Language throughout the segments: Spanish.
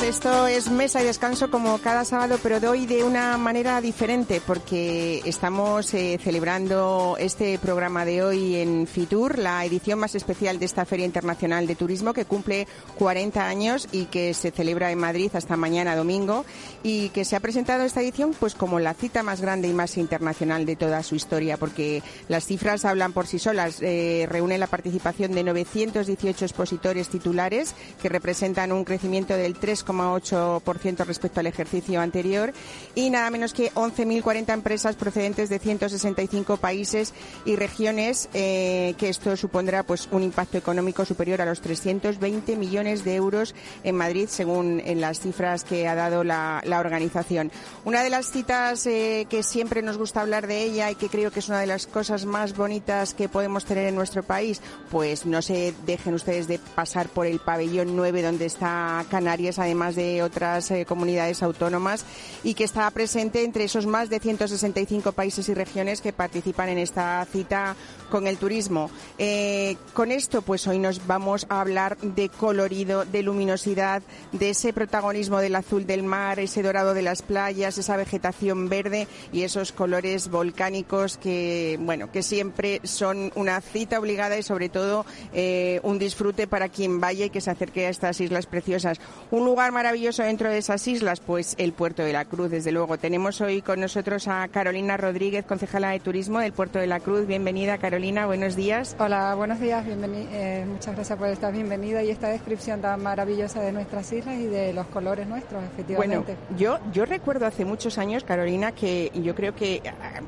Días, esto es Mesa y Descanso como cada sábado, pero de hoy de una manera diferente porque estamos eh, celebrando este programa de hoy en Fitur, la edición más especial de esta Feria Internacional de Turismo que cumple 40 años y que se celebra en Madrid hasta mañana domingo y que se ha presentado esta edición pues como la cita más grande y más internacional de toda su historia porque las cifras hablan por sí solas. Eh, reúne la participación de 918 expositores titulares que representan un crecimiento del 3,8% respecto al ejercicio anterior y nada menos que 11.040 empresas procedentes de 165 países y regiones, eh, que esto supondrá pues un impacto económico superior a los 320 millones de euros en Madrid, según en las cifras que ha dado la, organización. Una de las citas eh, que siempre nos gusta hablar de ella y que creo que es una de las cosas más bonitas que podemos tener en nuestro país, pues no se dejen ustedes de pasar por el pabellón 9 donde está Canarias, además de otras eh, comunidades autónomas, y que está presente entre esos más de 165 países y regiones que participan en esta cita con el turismo. Eh, con esto, pues hoy nos vamos a hablar de colorido, de luminosidad, de ese protagonismo del azul del mar, ese dorado de las playas, esa vegetación verde y esos colores volcánicos que, bueno, que siempre son una cita obligada y sobre todo eh, un disfrute para quien vaya y que se acerque a estas islas preciosas. Un lugar maravilloso dentro de esas islas, pues el Puerto de la Cruz, desde luego. Tenemos hoy con nosotros a Carolina Rodríguez, concejala de Turismo del Puerto de la Cruz. Bienvenida, Carolina, buenos días. Hola, buenos días, eh, muchas gracias por estar bienvenida y esta descripción tan maravillosa de nuestras islas y de los colores nuestros, efectivamente. Bueno, yo, yo recuerdo hace muchos años, Carolina, que yo creo que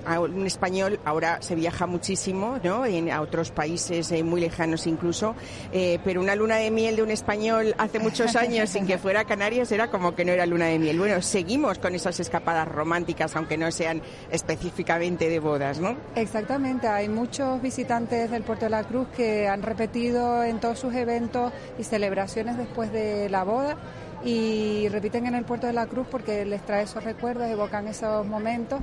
a, un español ahora se viaja muchísimo, ¿no? En, a otros países eh, muy lejanos incluso, eh, pero una luna de miel de un español hace muchos años sin que fuera Canarias era como que no era luna de miel. Bueno, seguimos con esas escapadas románticas, aunque no sean específicamente de bodas, ¿no? Exactamente, hay muchos visitantes del Puerto de la Cruz que han repetido en todos sus eventos y celebraciones después de la boda y repiten en el Puerto de la Cruz porque les trae esos recuerdos, evocan esos momentos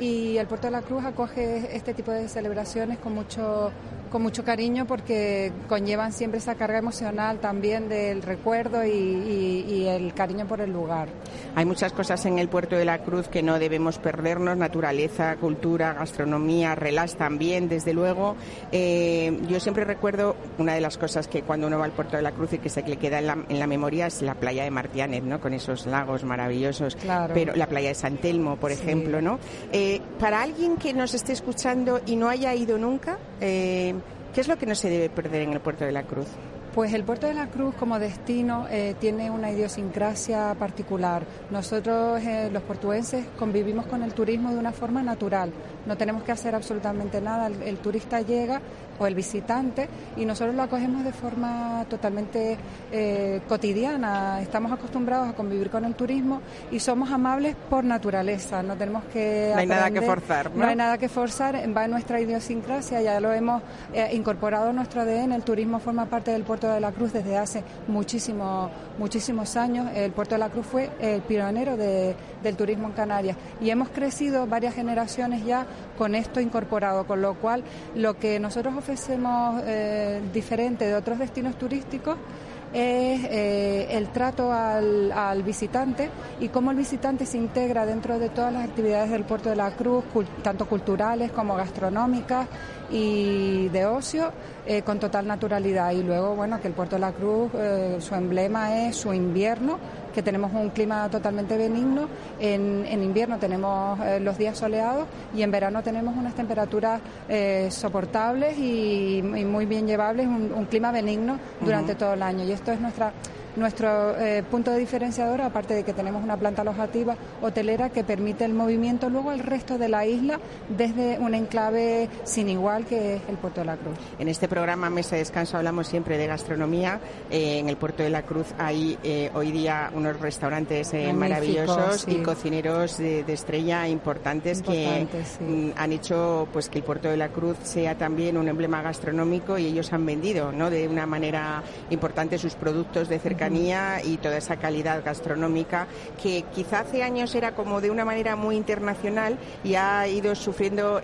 y el Puerto de la Cruz acoge este tipo de celebraciones con mucho con mucho cariño porque conllevan siempre esa carga emocional también del recuerdo y, y, el cariño por el lugar. Hay muchas cosas en el Puerto de la Cruz que no debemos perdernos, naturaleza, cultura, gastronomía, relax también, desde luego. Eh, yo siempre recuerdo una de las cosas que cuando uno va al Puerto de la Cruz y que se le queda en la, en la memoria es la playa de Martianet, ¿no? Con esos lagos maravillosos. Claro. Pero la playa de San Telmo, por Sí. ejemplo, ¿no? Eh, para alguien que nos esté escuchando y no haya ido nunca, eh, ¿qué es lo que no se debe perder en el Puerto de la Cruz? Pues el Puerto de la Cruz como destino eh, tiene una idiosincrasia particular. Nosotros, eh, los portuenses, convivimos con el turismo de una forma natural. No tenemos que hacer absolutamente nada. El, el turista llega o el visitante y nosotros lo acogemos de forma totalmente eh, cotidiana. Estamos acostumbrados a convivir con el turismo y somos amables por naturaleza. No tenemos que No hay nada que forzar, ¿no? hay nada que forzar, va en nuestra idiosincrasia, ya lo hemos eh, incorporado en nuestro ADN. El turismo forma parte del Puerto de la Cruz desde hace muchísimos muchísimos años. El Puerto de la Cruz fue el pionero de- del turismo en Canarias y hemos crecido varias generaciones ya con esto incorporado, con lo cual lo que nosotros ofrecemos eh, diferente de otros destinos turísticos es eh, el trato al, visitante y cómo el visitante se integra dentro de todas las actividades del Puerto de la Cruz, tanto culturales como gastronómicas y de ocio, eh, con total naturalidad. Y luego, bueno, que el Puerto de la Cruz, su emblema es su invierno, que tenemos un clima totalmente benigno. En, en invierno tenemos eh, los días soleados y en verano tenemos unas temperaturas eh, soportables y, y muy bien llevables, un, un clima benigno durante todo el año. Y esto es nuestra nuestro eh, punto de diferenciador, aparte de que tenemos una planta alojativa hotelera que permite el movimiento luego al resto de la isla desde un enclave sin igual que es el Puerto de la Cruz. En este programa Mesa de Descanso hablamos siempre de gastronomía. Eh, en el Puerto de la Cruz hay eh, hoy día unos restaurantes maravillosos y cocineros de, estrella importantes que mm, han hecho pues que el Puerto de la Cruz sea también un emblema gastronómico y ellos han vendido ¿no? de una manera importante sus productos de cercanía y toda esa calidad gastronómica que quizá hace años era como de una manera muy internacional y ha ido sufriendo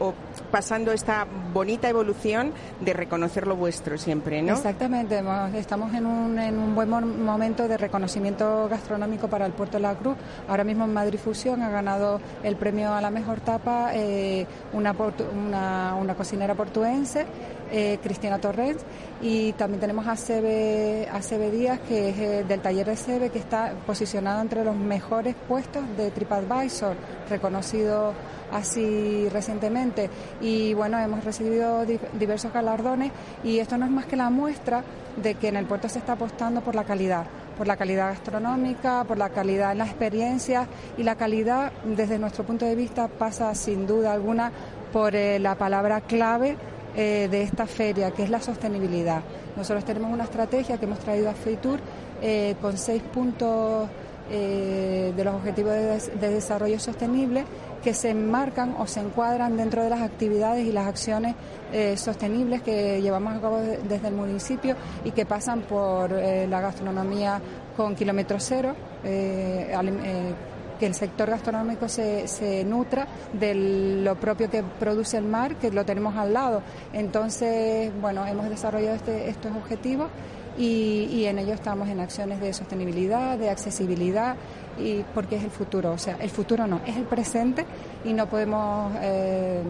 o, pasando esta bonita evolución de reconocer lo vuestro siempre, ¿no? Exactamente, estamos en un, en un buen momento de reconocimiento gastronómico para el Puerto de la Cruz. Ahora mismo en Madrid Fusión ha ganado el premio a la mejor tapa eh, una, una, una cocinera portuense eh, Cristina Torres, y también tenemos a Sebe, a Que es eh, del taller de Sebe, que está posicionado entre los mejores puestos de TripAdvisor, reconocido así recientemente. Y bueno, hemos recibido diversos galardones y esto no es más que la muestra de que en el puerto se está apostando por la calidad por la calidad gastronómica, por la calidad en las experiencias y la calidad desde nuestro punto de vista pasa sin duda alguna por eh, la palabra clave eh, de esta feria, que es la sostenibilidad. Nosotros tenemos una estrategia que hemos traído a FEITUR eh, con seis puntos eh, de los objetivos de, desarrollo sostenible que se enmarcan o se encuadran dentro de las actividades y las acciones sostenibles que llevamos a cabo desde el municipio y que pasan por la gastronomía con kilómetro cero, que el sector gastronómico se, se nutra de lo propio que produce el mar, que lo tenemos al lado. Entonces, bueno, hemos desarrollado este, estos objetivos y, y, en ello estamos en acciones de sostenibilidad, de accesibilidad, y porque es el futuro. O sea, el futuro no, es el presente y no podemos... Eh,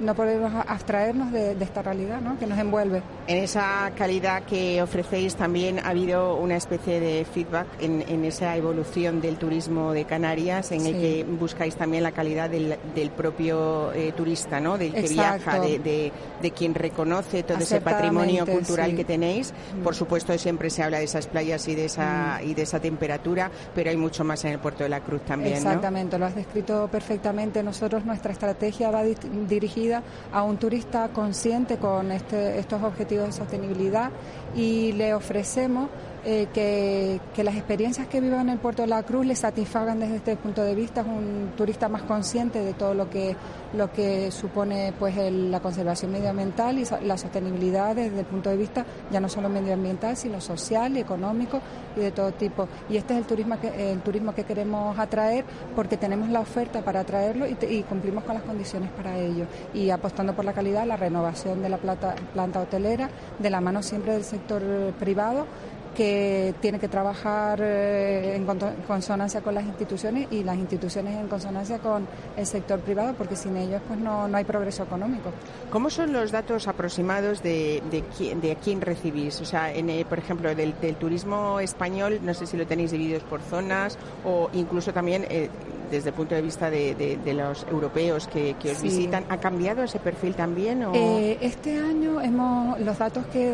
no podemos abstraernos de, esta realidad ¿no? que nos envuelve. En esa calidad que ofrecéis también ha habido una especie de feedback en, esa evolución del turismo de Canarias, en el que buscáis también la calidad del, propio eh, turista, ¿no? del que viaja, de, quien reconoce todo ese patrimonio cultural que tenéis. Mm. Por supuesto, siempre se habla de esas playas y de esa, mm. y de esa temperatura, pero hay mucho más en el Puerto de la Cruz también. Exactamente, lo has descrito perfectamente. Nosotros, nuestra estrategia va dirigida a un turista consciente con este, estos objetivos de sostenibilidad y le ofrecemos eh, que, las experiencias que viva en el puerto de la Cruz le satisfagan desde este punto de vista. Es un turista más consciente de todo lo que, lo que supone pues la conservación medioambiental y la sostenibilidad desde el punto de vista ya no solo medioambiental, sino social, económico y de todo tipo. Y este es el turismo que, el turismo que queremos atraer porque tenemos la oferta para atraerlo y, y cumplimos con las condiciones para ello. Y apostando por la calidad, la renovación de la planta, planta hotelera, de la mano siempre del sector privado que tiene que trabajar eh, en consonancia con las instituciones y las instituciones en consonancia con el sector privado, porque sin ellos pues no, no hay progreso económico. ¿Cómo son los datos aproximados de, de, de quién recibís? O sea, en, por ejemplo, del, turismo español, no sé si lo tenéis divididos por zonas o incluso también eh, desde el punto de vista de, los europeos que, os visitan, ¿ha cambiado ese perfil también? Eh, este año hemos los datos que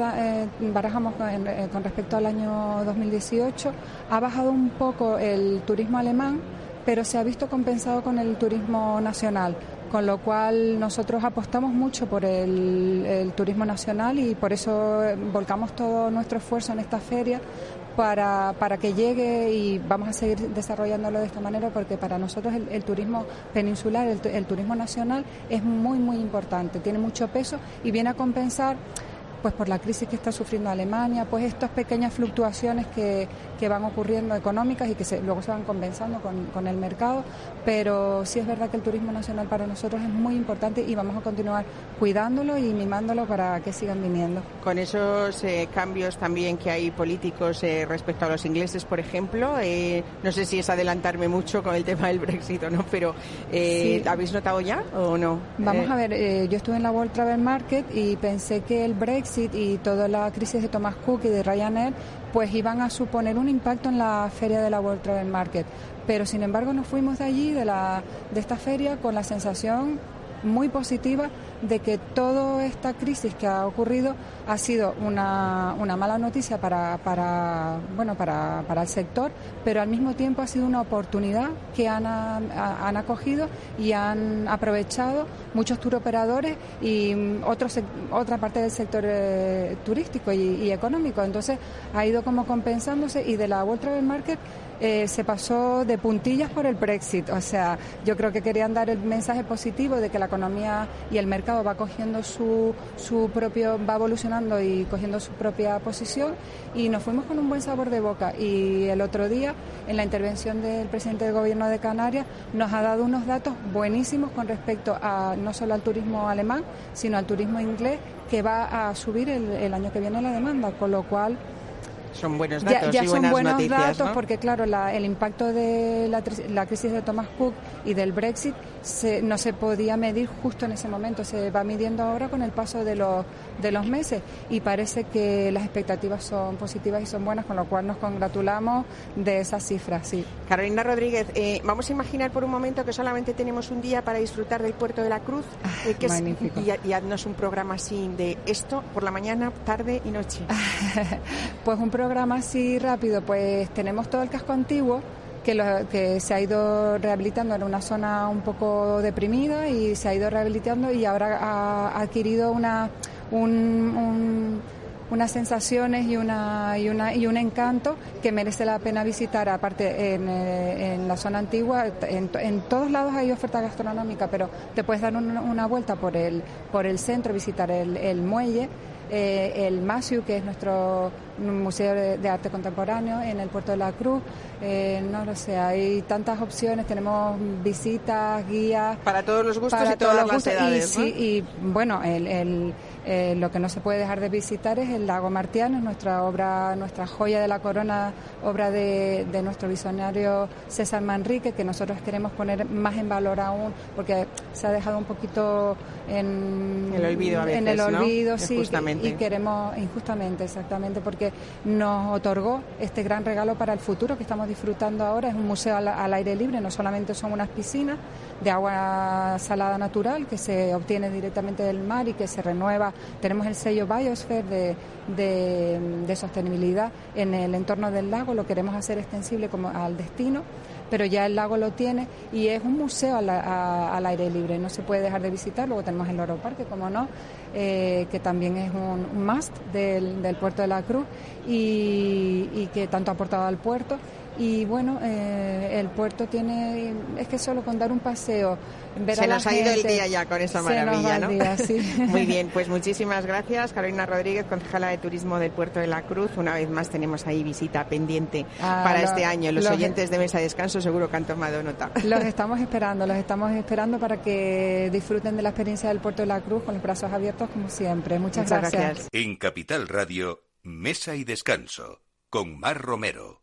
barajamos con respecto a la año 2018 ha bajado un poco el turismo alemán, pero se ha visto compensado con el turismo nacional con lo cual nosotros apostamos mucho por el, turismo nacional y por eso volcamos todo nuestro esfuerzo en esta feria para, para que llegue y vamos a seguir desarrollándolo de esta manera porque para nosotros el, turismo peninsular, el, el turismo nacional es muy, muy importante, tiene mucho peso y viene a compensar pues por la crisis que está sufriendo Alemania, pues estas pequeñas fluctuaciones que, que van ocurriendo económicas y que luego se van compensando con, con, el mercado, pero sí es verdad que el turismo nacional para nosotros es muy importante y vamos a continuar cuidándolo y mimándolo para que sigan viniendo. Con esos eh, cambios también que hay políticos eh, respecto a los ingleses, por ejemplo, eh, no sé si es adelantarme mucho con el tema del Brexit o no, pero ¿habéis notado ya o no? Vamos a ver, yo estuve en la World Travel Market y pensé que el Brexit y toda la crisis de Thomas Cook y de Ryanair pues iban a suponer un impacto en la feria de la World Travel Market. Pero sin embargo nos fuimos de allí, de, la, de esta feria, con la sensación muy positiva de que toda esta crisis que ha ocurrido ha sido una, una mala noticia para, para, bueno, para, para, el sector, pero al mismo tiempo ha sido una oportunidad que han, han acogido y han aprovechado muchos turoperadores y otros, otra parte del sector eh, turístico y, y, económico. Entonces ha ido como compensándose y de la World Travel Market eh, se pasó de puntillas por el Brexit. O sea, yo creo que querían dar el mensaje positivo de que la economía y el mercado va cogiendo su, su propio, va evolucionando y cogiendo su propia posición y nos fuimos con un buen sabor de boca. Y el otro día, en la intervención del presidente del gobierno de Canarias, nos ha dado unos datos buenísimos con respecto a no solo al turismo alemán, sino al turismo inglés, que va a subir el, el año que viene la demanda, con lo cual son buenos datos ya, y son buenas buenos noticias, datos ¿no? porque claro la, el impacto de la, la, crisis de Thomas Cook y del Brexit se, no se podía medir justo en ese momento. Se va midiendo ahora con el paso de los de los meses y parece que las expectativas son positivas y son buenas con lo cual nos congratulamos de esas cifras sí. Carolina Rodríguez eh, vamos a imaginar por un momento que solamente tenemos un día para disfrutar del puerto de la Cruz. Eh, que. Es, y, y haznos un programa así de esto por la mañana tarde y noche. Pues un programa así rápido, pues tenemos todo el casco antiguo que, lo, que se ha ido rehabilitando en una zona un poco deprimida y se ha ido rehabilitando y ahora ha adquirido una, un, un, unas sensaciones y, una, y, una, y un encanto que merece la pena visitar, aparte en, en la zona antigua, en, todos lados hay oferta gastronómica, pero te puedes dar una vuelta por el, por el centro, visitar el, el muelle. Eh, el MASIU, que es nuestro Museo de, Arte Contemporáneo en el Puerto de la Cruz. Eh, no lo sé, hay tantas opciones, tenemos visitas, guías. Para todos los gustos para y todas todos los las gustos. edades. Y, ¿no? sí, y bueno, el, el eh, lo que no se puede dejar de visitar es el lago Martiano, nuestra obra, nuestra joya de la corona, obra de, de, nuestro visionario César Manrique, que nosotros queremos poner más en valor aún, porque se ha dejado un poquito en el olvido, a veces, en el olvido, ¿no? sí, y queremos injustamente, exactamente, porque nos otorgó este gran regalo para el futuro que estamos disfrutando ahora. Es un museo al, aire libre, no solamente son unas piscinas de agua salada natural que se obtiene directamente del mar y que se renueva. Tenemos el sello Biosphere de, sostenibilidad en el entorno del lago, lo queremos hacer extensible como al destino pero ya el lago lo tiene y es un museo al, al aire libre, no se puede dejar de visitar. Luego tenemos el Loro Parque, como no, eh, que también es un, un must del, del, puerto de la Cruz y, y, que tanto ha aportado al puerto. Y bueno, eh, el puerto tiene, es que solo con dar un paseo, ver se a la nos ha gente, ido el día ya con esta maravilla, ¿no? Día, sí. Muy bien, pues muchísimas gracias, Carolina Rodríguez, concejala de Turismo del Puerto de la Cruz. Una vez más tenemos ahí visita pendiente Ah, para lo- este año. Los los- oyentes de Mesa de Descanso seguro que han tomado nota. Los estamos esperando, los estamos esperando para que disfruten de la experiencia del puerto de la Cruz con los brazos abiertos como siempre. Muchas, Muchas gracias. gracias. En Capital Radio, Mesa y Descanso, con Mar Romero.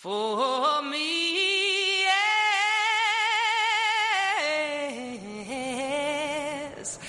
for me. Yes.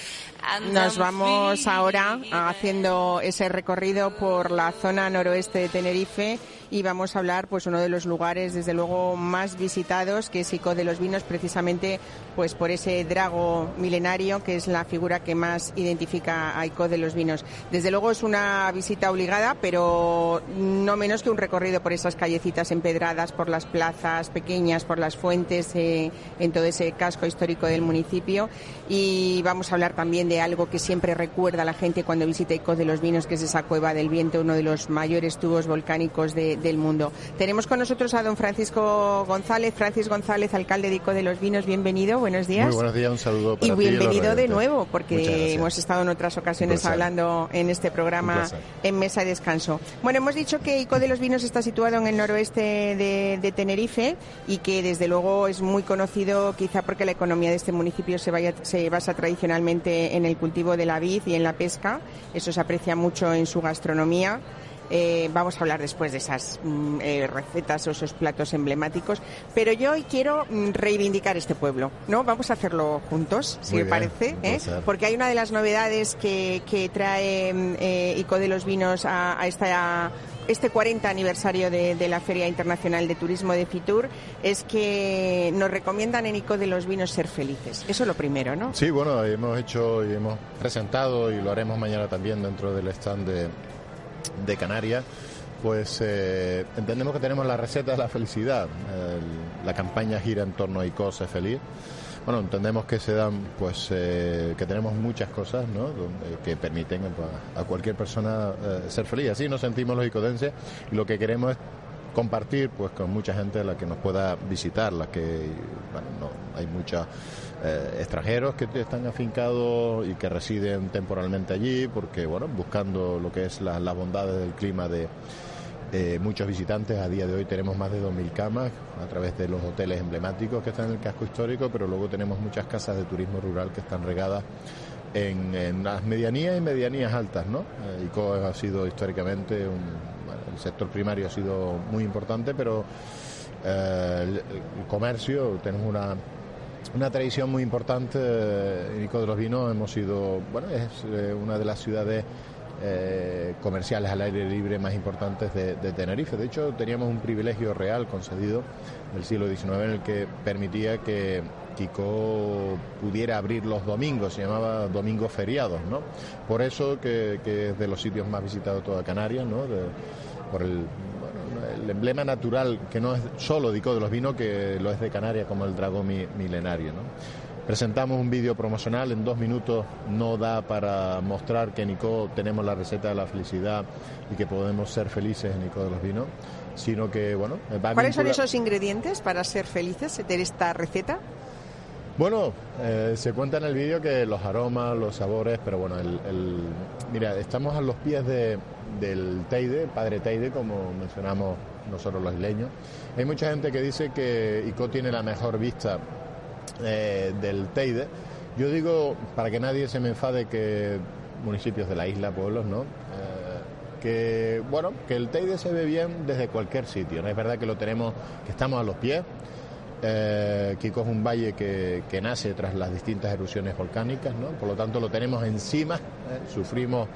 Nos vamos ahora haciendo ese recorrido por la zona noroeste de Tenerife y vamos a hablar pues uno de los lugares desde luego más visitados que es Ico de los Vinos precisamente pues por ese drago milenario que es la figura que más identifica a Ico de los Vinos. Desde luego es una visita obligada pero no menos que un recorrido por esas callecitas empedradas, por las plazas pequeñas, por las fuentes eh, en todo ese casco histórico del municipio y vamos a hablar también de algo que siempre recuerda a la gente cuando visita Ico de los Vinos que es esa cueva del viento, uno de los mayores tubos volcánicos de, del mundo. Tenemos con nosotros a don Francisco González, Francis González, alcalde de ICO de los Vinos. Bienvenido, buenos días. Muy buenos días, un saludo para Y ti bienvenido de nuevo, porque hemos estado en otras ocasiones hablando en este programa en Mesa de Descanso. Bueno, hemos dicho que ICO de los Vinos está situado en el noroeste de, de Tenerife y que desde luego es muy conocido quizá porque la economía de este municipio se, vaya- se basa tradicionalmente en el cultivo de la vid y en la pesca. Eso se aprecia mucho en su gastronomía. Eh, vamos a hablar después de esas mm, eh, recetas o esos platos emblemáticos. Pero yo hoy quiero mm, reivindicar este pueblo, ¿no? Vamos a hacerlo juntos, si Muy me bien, parece. ¿eh? Porque hay una de las novedades que, que trae mm, eh, ICO de los Vinos a, a esta este 40 aniversario de, de la Feria Internacional de Turismo de Fitur es que nos recomiendan en ICO de los Vinos ser felices. Eso es lo primero, ¿no? Sí, bueno, hemos hecho y hemos presentado y lo haremos mañana también dentro del stand de, de Canarias. Pues eh, entendemos que tenemos la receta de la felicidad. El- la campaña gira en torno a ICO Sé Feliz. Bueno, entendemos que se dan, pues, eh, que tenemos muchas cosas, ¿no? Que permiten pues, a cualquier persona eh, ser feliz. Así nos sentimos los icodenses y lo que queremos es compartir pues con mucha gente la que nos pueda visitar, la que bueno, no, hay muchos eh, extranjeros que están afincados y que residen temporalmente allí porque bueno buscando lo que es la- las bondades del clima de muchos visitantes. A día de hoy tenemos más de 2.000 camas a través de los hoteles emblemáticos que están en el casco histórico, pero luego tenemos muchas casas de turismo rural que están regadas en, en las medianías y medianías altas, ¿no? Eh, ha sido históricamente un, bueno, el sector primario ha sido muy importante, pero eh, el, el comercio tenemos una una tradición muy importante eh, en ICO de los Vinos hemos sido bueno es eh, una de las ciudades eh, comerciales al aire libre más importantes de, Tenerife. De hecho, teníamos un privilegio real concedido del siglo XIX en el que permitía que Kiko pudiera abrir los domingos, se llamaba domingos feriados, ¿no? Por eso que, es de los sitios más visitados de toda Canarias, ¿no? Por el, el emblema natural que no es solo de Ico de los Vinos, que lo es de Canarias como el dragón mi- milenario, ¿no? Presentamos un vídeo promocional, en dos minutos no da para mostrar que en ICO tenemos la receta de la felicidad y que podemos ser felices en ICO de los Vinos, sino que, bueno, va ¿Cuáles son esos ingredientes para ser felices de esta receta? Bueno, eh, se cuenta en el vídeo que los aromas, los sabores, pero bueno, el, el- mira, estamos a los pies de- del Teide, Padre Teide, como mencionamos nosotros los isleños. Hay mucha gente que dice que Ico tiene la mejor vista eh, del Teide. Yo digo, para que nadie se me enfade, que municipios de la isla, pueblos, ¿no? Eh, que bueno, que el Teide se ve bien desde cualquier sitio. ¿no? Es verdad que lo tenemos, que estamos a los pies. Eh, Kiko es un valle que, nace tras las distintas erupciones volcánicas, ¿no? Por lo tanto lo tenemos encima, ¿eh? sufrimos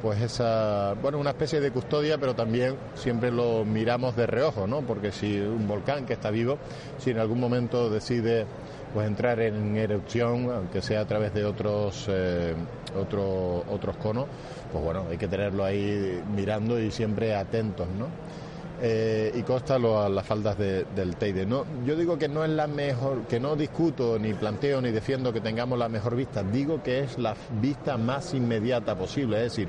pues esa, bueno, una especie de custodia, pero también siempre lo miramos de reojo, ¿no? Porque si un volcán que está vivo, si en algún momento decide pues entrar en erupción, aunque sea a través de otros eh, otro- otros conos, pues bueno, hay que tenerlo ahí mirando y siempre atentos, ¿no? Eh, y consta lo- a las faldas de- del Teide. No, yo digo que no es la mejor, que no discuto ni planteo ni defiendo que tengamos la mejor vista, digo que es la vista más inmediata posible. Es decir,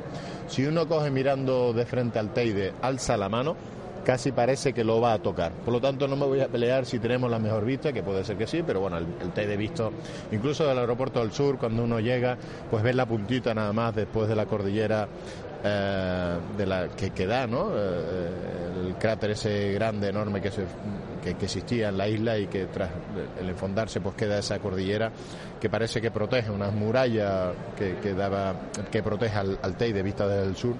si uno coge mirando de frente al Teide, alza la mano, casi parece que lo va a tocar. Por lo tanto, no me voy a pelear si tenemos la mejor vista, que puede ser que sí, pero bueno, el, el Teide visto, incluso del aeropuerto del sur, cuando uno llega, pues ves la puntita nada más después de la cordillera eh, de la que, que da, ¿no? Eh, el cráter ese grande, enorme que, se, que, existía en la isla y que tras el enfondarse pues queda esa cordillera que parece que protege, una muralla que, daba, que protege al, al Teide vista desde el sur.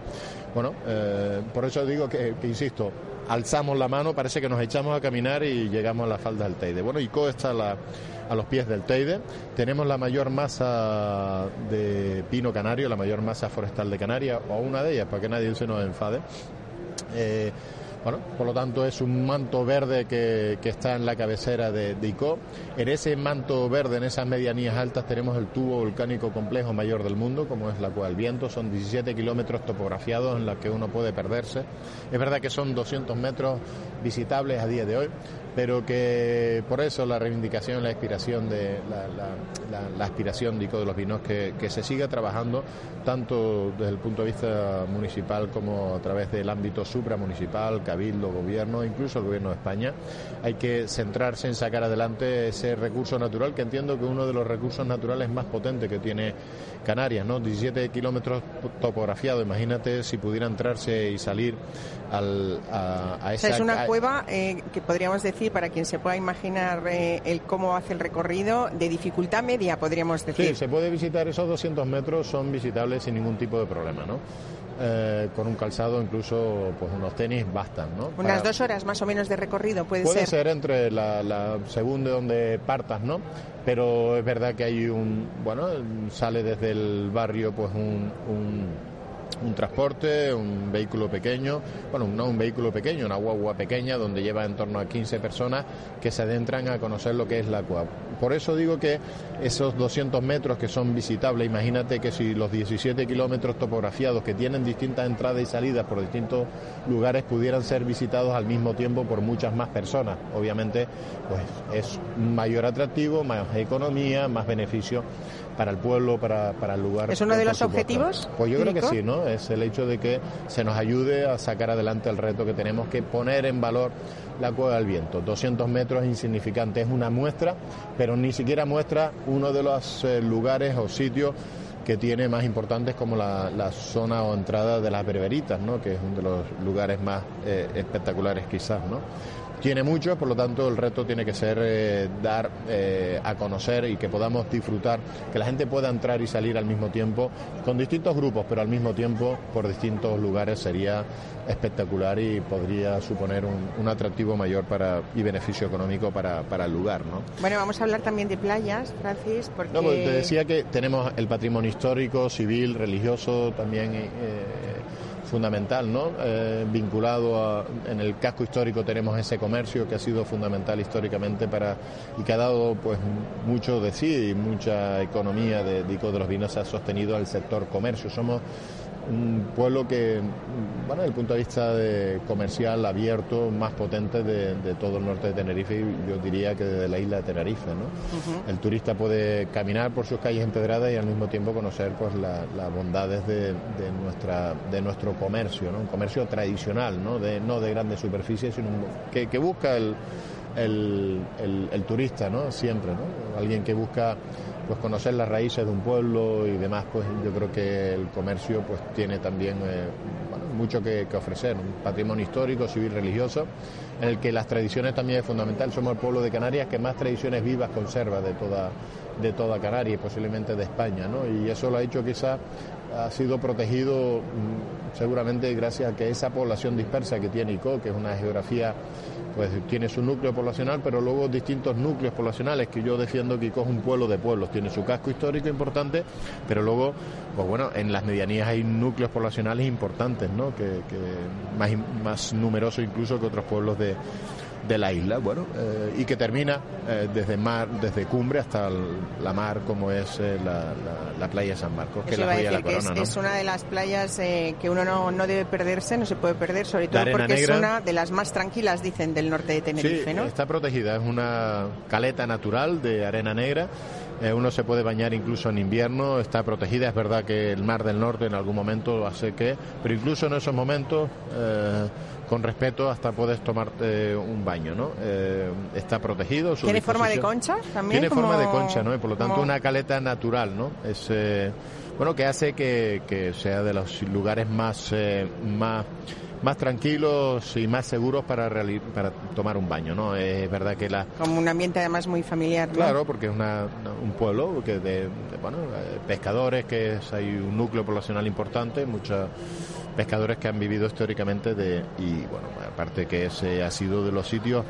Bueno, eh, por eso digo que, que, insisto, alzamos la mano, parece que nos echamos a caminar y llegamos a la falda del Teide. Bueno, Ico está a, los pies del Teide. Tenemos la mayor masa de pino canario, la mayor masa forestal de Canarias, o una de ellas, para que nadie se nos enfade. Eh, bueno, por lo tanto es un manto verde que, está en la cabecera de, de, ICO. En ese manto verde, en esas medianías altas, tenemos el tubo volcánico complejo mayor del mundo, como es la Cueva del Viento. Son 17 kilómetros topografiados en los que uno puede perderse. Es verdad que son 200 metros visitables a día de hoy, pero que por eso la reivindicación, la aspiración de la, la, la, aspiración de de los Vinos que, que, se siga trabajando tanto desde el punto de vista municipal como a través del ámbito supramunicipal, cabildo, gobierno, incluso el gobierno de España. Hay que centrarse en sacar adelante ese recurso natural que entiendo que uno de los recursos naturales más potentes que tiene Canarias, ¿no? 17 kilómetros topografiados, imagínate si pudiera entrarse y salir al, a, esa... es una cueva eh, que podríamos decir, para quien se pueda imaginar eh, el cómo hace el recorrido, de dificultad media, podríamos decir. Sí, se puede visitar esos 200 metros, son visitables sin ningún tipo de problema, ¿no? Eh, con un calzado, incluso pues unos tenis bastan, ¿no? Unas dos horas más o menos de recorrido, puede, ser. Puede ser entre la, la según de donde partas, ¿no? Pero es verdad que hay un, bueno, sale desde el barrio pues un, un un transporte, un vehículo pequeño, bueno, no un vehículo pequeño, una guagua pequeña donde lleva en torno a 15 personas que se adentran a conocer lo que es la cueva. Por eso digo que esos 200 metros que son visitables, imagínate que si los 17 kilómetros topografiados que tienen distintas entradas y salidas por distintos lugares pudieran ser visitados al mismo tiempo por muchas más personas. Obviamente, pues es mayor atractivo, más economía, más beneficio para el pueblo, para, para el lugar. ¿Es uno de los objetivos? Pues yo creo que sí, ¿no? Es el hecho de que se nos ayude a sacar adelante el reto que tenemos que poner en valor la Cueva del Viento. 200 metros es insignificante, es una muestra, pero ni siquiera muestra uno de los eh, lugares o sitios que tiene más importantes como la, la, zona o entrada de las berberitas, ¿no? que es uno de los lugares más eh, espectaculares quizás. ¿no? Tiene mucho, por lo tanto el reto tiene que ser eh, dar eh, a conocer y que podamos disfrutar, que la gente pueda entrar y salir al mismo tiempo, con distintos grupos, pero al mismo tiempo por distintos lugares sería espectacular y podría suponer un, atractivo mayor para, y beneficio económico para, para, el lugar. ¿no? Bueno, vamos a hablar también de playas, Francis, porque... No, pues te decía que tenemos el patrimonio histórico, civil, religioso, también... Eh, fundamental, ¿no? Eh, vinculado a, en el casco histórico tenemos ese comercio que ha sido fundamental históricamente para y que ha dado pues mucho de sí y mucha economía de Dico de los Vinos se ha sostenido al sector comercio. Somos un pueblo que, bueno, desde el punto de vista de comercial abierto, más potente de, todo el norte de Tenerife y yo diría que de la isla de Tenerife. ¿no? El turista puede caminar por sus calles empedradas y al mismo tiempo conocer pues, las bondades de, nuestra, de nuestro comercio, ¿no? un comercio tradicional, no de, no de grandes superficies, sino que, que busca el, el, el, turista, ¿no? siempre, ¿no? alguien que busca pues conocer las raíces de un pueblo y demás, pues yo creo que el comercio pues tiene también eh, mucho que, ofrecer, un patrimonio histórico, civil, religioso, en el que las tradiciones también es fundamental. Somos el pueblo de Canarias que más tradiciones vivas conserva de toda, de toda Canarias posiblemente de España, ¿no? Y eso lo ha hecho quizá ha sido protegido mm, seguramente gracias a que esa población dispersa que tiene ICO, que es una geografía pues tiene su núcleo poblacional, pero luego distintos núcleos poblacionales, que yo defiendo que es un pueblo de pueblos, tiene su casco histórico importante, pero luego, pues bueno, en las medianías hay núcleos poblacionales importantes, ¿no? Que, más, más numerosos incluso que otros pueblos de, de la isla, bueno, eh, y que termina eh, desde mar, desde cumbre hasta la mar, como es eh, la, la, playa de San Marcos, que es la playa de la Corona. Es, una de las playas que uno no, no, debe perderse, no se puede perder, sobre todo porque es una de las más tranquilas, dicen, del norte de Tenerife, sí, ¿no? Está protegida, es una caleta natural de arena negra. uno se puede bañar incluso en invierno, está protegida. Es verdad que el mar del norte en algún momento hace que, pero incluso en esos momentos con respeto hasta puedes tomarte un baño, ¿no? Eh, está protegido. ¿Tiene forma de concha también? Tiene forma de concha, ¿no? Y por lo tanto una caleta natural, ¿no? Es, eh, bueno, que hace que, que, sea de los lugares más, eh, más, más tranquilos y más seguros para, para tomar un baño, ¿no? Es verdad que la... Como un ambiente además muy familiar, ¿no? Claro, porque es una, un pueblo que de, bueno, pescadores, que es, hay un núcleo poblacional importante, mucha pescadores que han vivido históricamente de y bueno aparte que ese ha sido de los sitios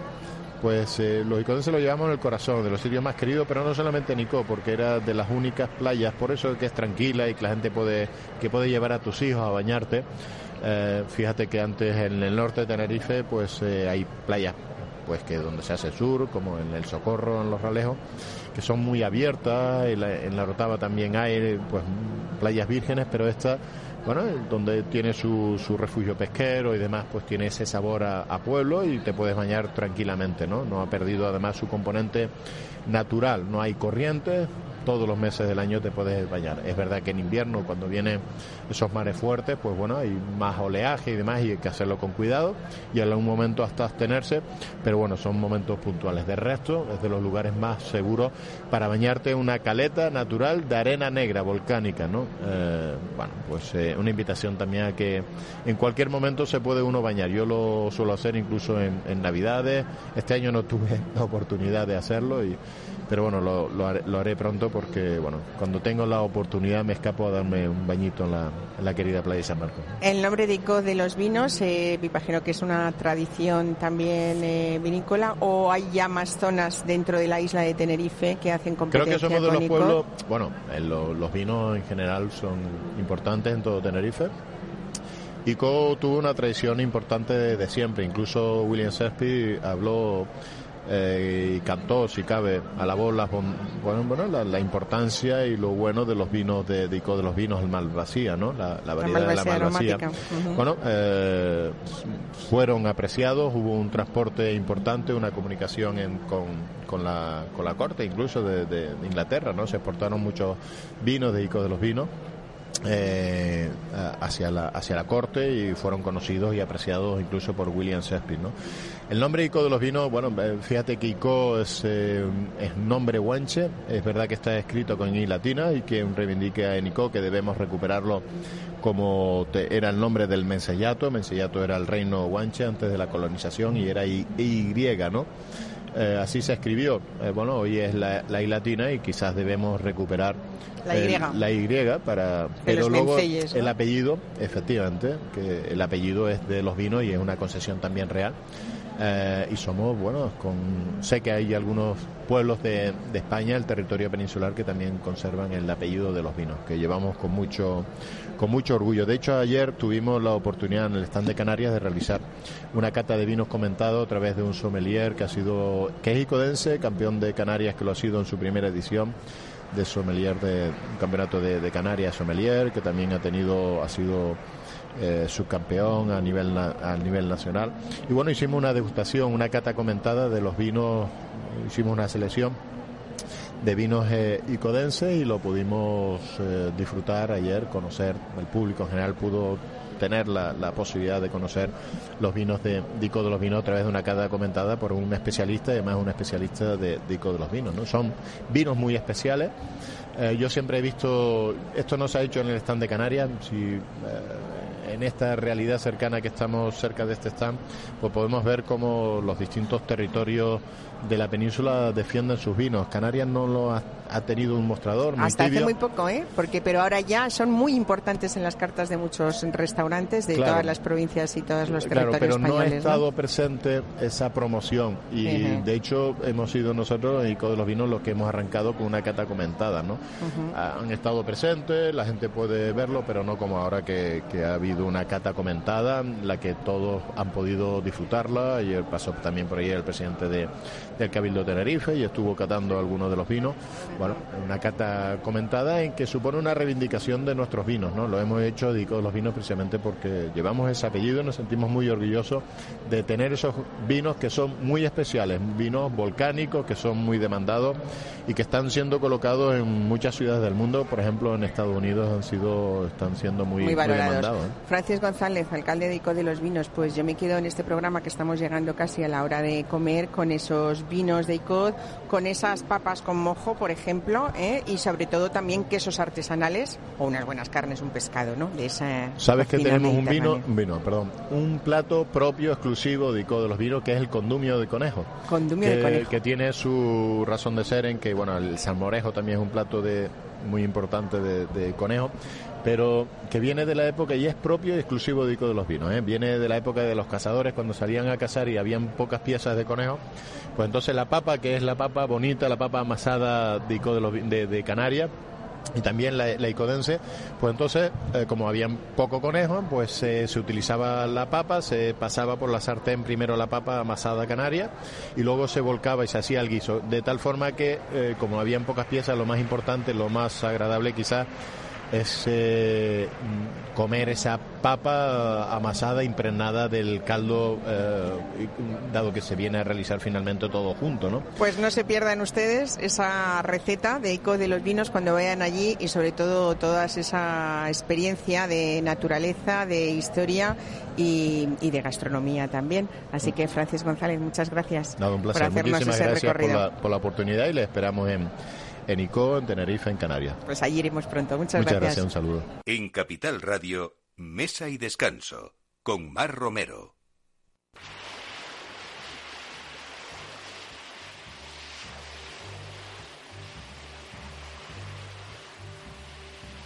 pues eh, los icones se lo llevamos en el corazón, de los sitios más queridos, pero no solamente en Ico, porque era de las únicas playas, por eso que es tranquila y que la gente puede, que puede llevar a tus hijos a bañarte. Eh, fíjate que antes en el norte de Tenerife, pues eh, hay playas pues que donde se hace sur, como en el Socorro, en los Ralejos, que son muy abiertas, en la, en la Rotava también hay pues playas vírgenes, pero esta bueno, donde tiene su, su refugio pesquero y demás, pues tiene ese sabor a, a pueblo y te puedes bañar tranquilamente, ¿no? No ha perdido además su componente natural, no hay corriente, todos los meses del año te puedes bañar. Es verdad que en invierno, cuando vienen esos mares fuertes, pues bueno, hay más oleaje y demás y hay que hacerlo con cuidado y en algún momento hasta abstenerse, pero bueno, son momentos puntuales. De resto, es de los lugares más seguros para bañarte una caleta natural de arena negra, volcánica, ¿no? Eh, bueno, pues eh, una invitación también a que en cualquier momento se puede uno bañar. Yo lo suelo hacer incluso en, en Navidades. Este año no tuve la oportunidad de hacerlo y pero bueno, lo, lo, haré, lo, haré, pronto porque, bueno, cuando tengo la oportunidad me escapo a darme un bañito en la, en la querida playa de San Marcos. El nombre de ICO de los vinos, eh, me imagino que es una tradición también eh, vinícola, o hay ya más zonas dentro de la isla de Tenerife que hacen competencia Creo que somos de los pueblos, bueno, lo, los vinos en general son importantes en todo Tenerife. ICO tuvo una tradición importante de, de siempre, incluso William Shakespeare habló eh, y cantó, si cabe, alabó la, bueno, bueno, la, la, importancia y lo bueno de los vinos, de, de, de los vinos Malvasía, ¿no? La, la variedad la de la Malvasía. Uh -huh. Bueno, eh, fueron apreciados, hubo un transporte importante, una comunicación en, con, con, la, con la corte, incluso de, de, de Inglaterra, ¿no? Se exportaron muchos vinos de Ico de los Vinos. Eh, hacia, la, hacia la corte y fueron conocidos y apreciados incluso por William Shakespeare. ¿no? El nombre Ico de los vinos, bueno, fíjate que Ico es, eh, es nombre guanche, es verdad que está escrito con I latina y que reivindica en Ico que debemos recuperarlo como te, era el nombre del Mensellato, Mensellato era el reino guanche antes de la colonización y era Y, y ¿no? Eh, así se escribió. Eh, bueno, hoy es la, la, I latina y quizás debemos recuperar la Y, el, la y para. Pero luego el apellido, efectivamente, que el apellido es de los vinos y es una concesión también real. Eh, y somos, bueno, con, sé que hay algunos pueblos de, España, el territorio peninsular, que también conservan el apellido de los vinos, que llevamos con mucho, con mucho orgullo. De hecho, ayer tuvimos la oportunidad en el stand de Canarias de realizar una cata de vinos comentado a través de un sommelier que ha sido, que es icodense, campeón de Canarias, que lo ha sido en su primera edición de sommelier de campeonato de, de Canarias sommelier, que también ha tenido, ha sido eh, subcampeón a nivel, a nivel nacional. Y bueno, hicimos una degustación, una cata comentada de los vinos, hicimos una selección de vinos eh, icodenses y lo pudimos eh, disfrutar ayer, conocer, el público en general pudo tener la, la, posibilidad de conocer los vinos de, de Ico de los Vinos a través de una cata comentada por un especialista, además un especialista de, de Ico de los Vinos. ¿no? Son vinos muy especiales. Eh, yo siempre he visto, esto no se ha hecho en el stand de Canarias, si, en esta realidad cercana que estamos cerca de este stand, pues podemos ver cómo los distintos territorios de la península defienden sus vinos. Canarias no lo ha, ha tenido un mostrador. Hasta hace muy poco, ¿eh? Porque, pero ahora ya son muy importantes en las cartas de muchos restaurantes de Claro. todas las provincias y todos los Claro, territorios pero no ha estado presente esa promoción y de hecho hemos sido nosotros Ico de los Vinos los que hemos arrancado con una cata comentada, ¿no? Ujú. Han estado presentes, la gente puede verlo, pero no como ahora que, que ha habido una cata comentada, la que todos han podido disfrutarla. Ayer pasó también por ahí el presidente de, del Cabildo de Tenerife y estuvo catando algunos de los vinos. Bueno, una cata comentada en que supone una reivindicación de nuestros vinos, ¿no? Lo hemos hecho de Ico de los Vinos precisamente porque llevamos ese apellido y nos sentimos muy orgullosos de tener esos vinos que son muy especiales, vinos volcánicos que son muy demandados y que están siendo colocados en muchas ciudades del mundo, por ejemplo en Estados Unidos han sido están siendo muy, muy valorados. demandados. ¿eh? Francis González, alcalde de Ico de los Vinos, pues yo me quedo en este programa que estamos llegando casi a la hora de comer con esos vinos de Icod, con esas papas con mojo, por ejemplo, ¿eh? y sobre todo también quesos artesanales o unas buenas carnes, un pescado, ¿no? De esa Sabes que tenemos un vino, vino, perdón, un plato propio exclusivo de Ico de los Vinos que es el condumio de conejo. Condumio que, de conejo. que tiene su razón de ser en que bueno el salmorejo también es un plato de muy importante de, conejo pero que viene de la época y es propio y exclusivo de Ico de los Vinos ¿eh? viene de la época de los cazadores cuando salían a cazar y habían pocas piezas de conejo pues entonces la papa que es la papa bonita la papa amasada de Ico de, los, de, de Canarias y también la, icodense, pues entonces, eh, como había poco conejo, pues eh, se utilizaba la papa, se pasaba por la sartén primero la papa amasada canaria y luego se volcaba y se hacía el guiso, de tal forma que, eh, como habían pocas piezas, lo más importante, lo más agradable quizás es eh, comer esa papa amasada, impregnada del caldo, eh, dado que se viene a realizar finalmente todo junto, ¿no? Pues no se pierdan ustedes esa receta de Ico de los Vinos cuando vayan allí y sobre todo toda esa experiencia de naturaleza, de historia y, de gastronomía también. Así que Francis González, muchas gracias Nada, un placer. por hacernos Muchísimas ese gracias recorrido. por la, por la oportunidad y le esperamos en, en ICO, en Tenerife, en Canarias. Pues allí iremos pronto. Muchas, Muchas gracias, un saludo. En Capital Radio, Mesa y Descanso, con Mar Romero.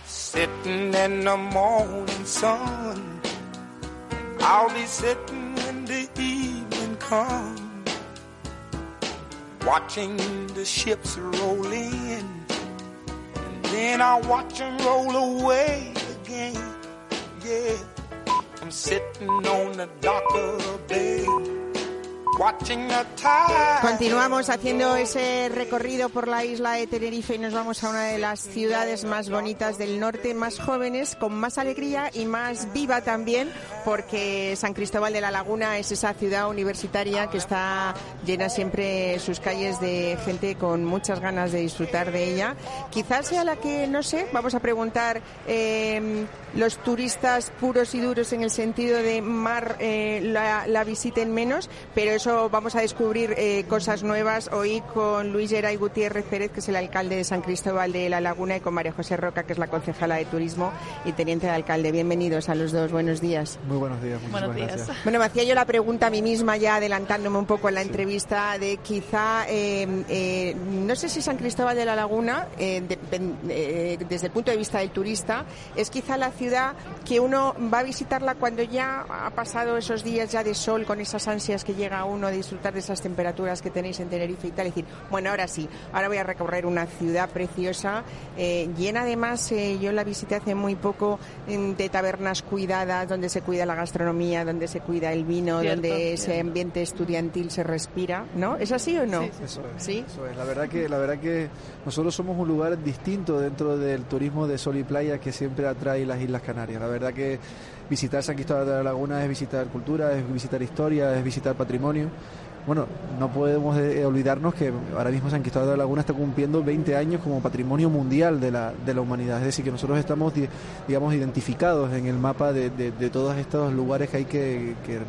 Sitting in the morning sun. I'll be sitting when the evening comes. Watching the ships roll in. And then I'll watch them roll away again. Yeah. I'm sitting on the dock of the bay. Continuamos haciendo ese recorrido por la isla de Tenerife y nos vamos a una de las ciudades más bonitas del norte, más jóvenes, con más alegría y más viva también, porque San Cristóbal de la Laguna es esa ciudad universitaria que está llena siempre sus calles de gente con muchas ganas de disfrutar de ella. Quizás sea la que, no sé, vamos a preguntar eh, los turistas puros y duros en el sentido de mar eh, la, la visiten menos, pero eso vamos a descubrir eh, cosas nuevas hoy con Luis Geray Gutiérrez Pérez, que es el alcalde de San Cristóbal de la Laguna, y con María José Roca, que es la concejala de Turismo y teniente de alcalde. Bienvenidos a los dos, buenos días. Muy buenos días, muchísimas Buenos días. gracias. Bueno, me hacía yo la pregunta a mí misma, ya adelantándome un poco en la entrevista, de quizá, eh, eh, no sé si San Cristóbal de la Laguna, eh, de- de- eh, desde el punto de vista del turista, es quizá la ciudad que uno va a visitarla cuando ya ha pasado esos días ya de sol, con esas ansias que llega a uno a disfrutar de esas temperaturas que tenéis en Tenerife y tal, y decir, bueno, ahora sí, ahora voy a recorrer una ciudad preciosa, eh, llena además, eh, yo la visité hace muy poco, de tabernas cuidadas, donde se cuida la gastronomía, donde se cuida el vino, Cierto, donde ese ambiente estudiantil se respira, ¿no? ¿Es así o no? Sí, Eso es, ¿Sí? eso es. La verdad que la verdad que nosotros somos un lugar distinto dentro del turismo de sol y playa que siempre atrae las Islas Canarias. La verdad que visitar San Cristóbal de la Laguna es visitar cultura, es visitar historia, es visitar patrimonio. Bueno, no podemos eh, olvidarnos que ahora mismo San Cristóbal de la Laguna está cumpliendo 20 años como patrimonio mundial de la, de la humanidad. Es decir, que nosotros estamos, di- digamos, identificados en el mapa de, de- todos estos lugares que hay que... que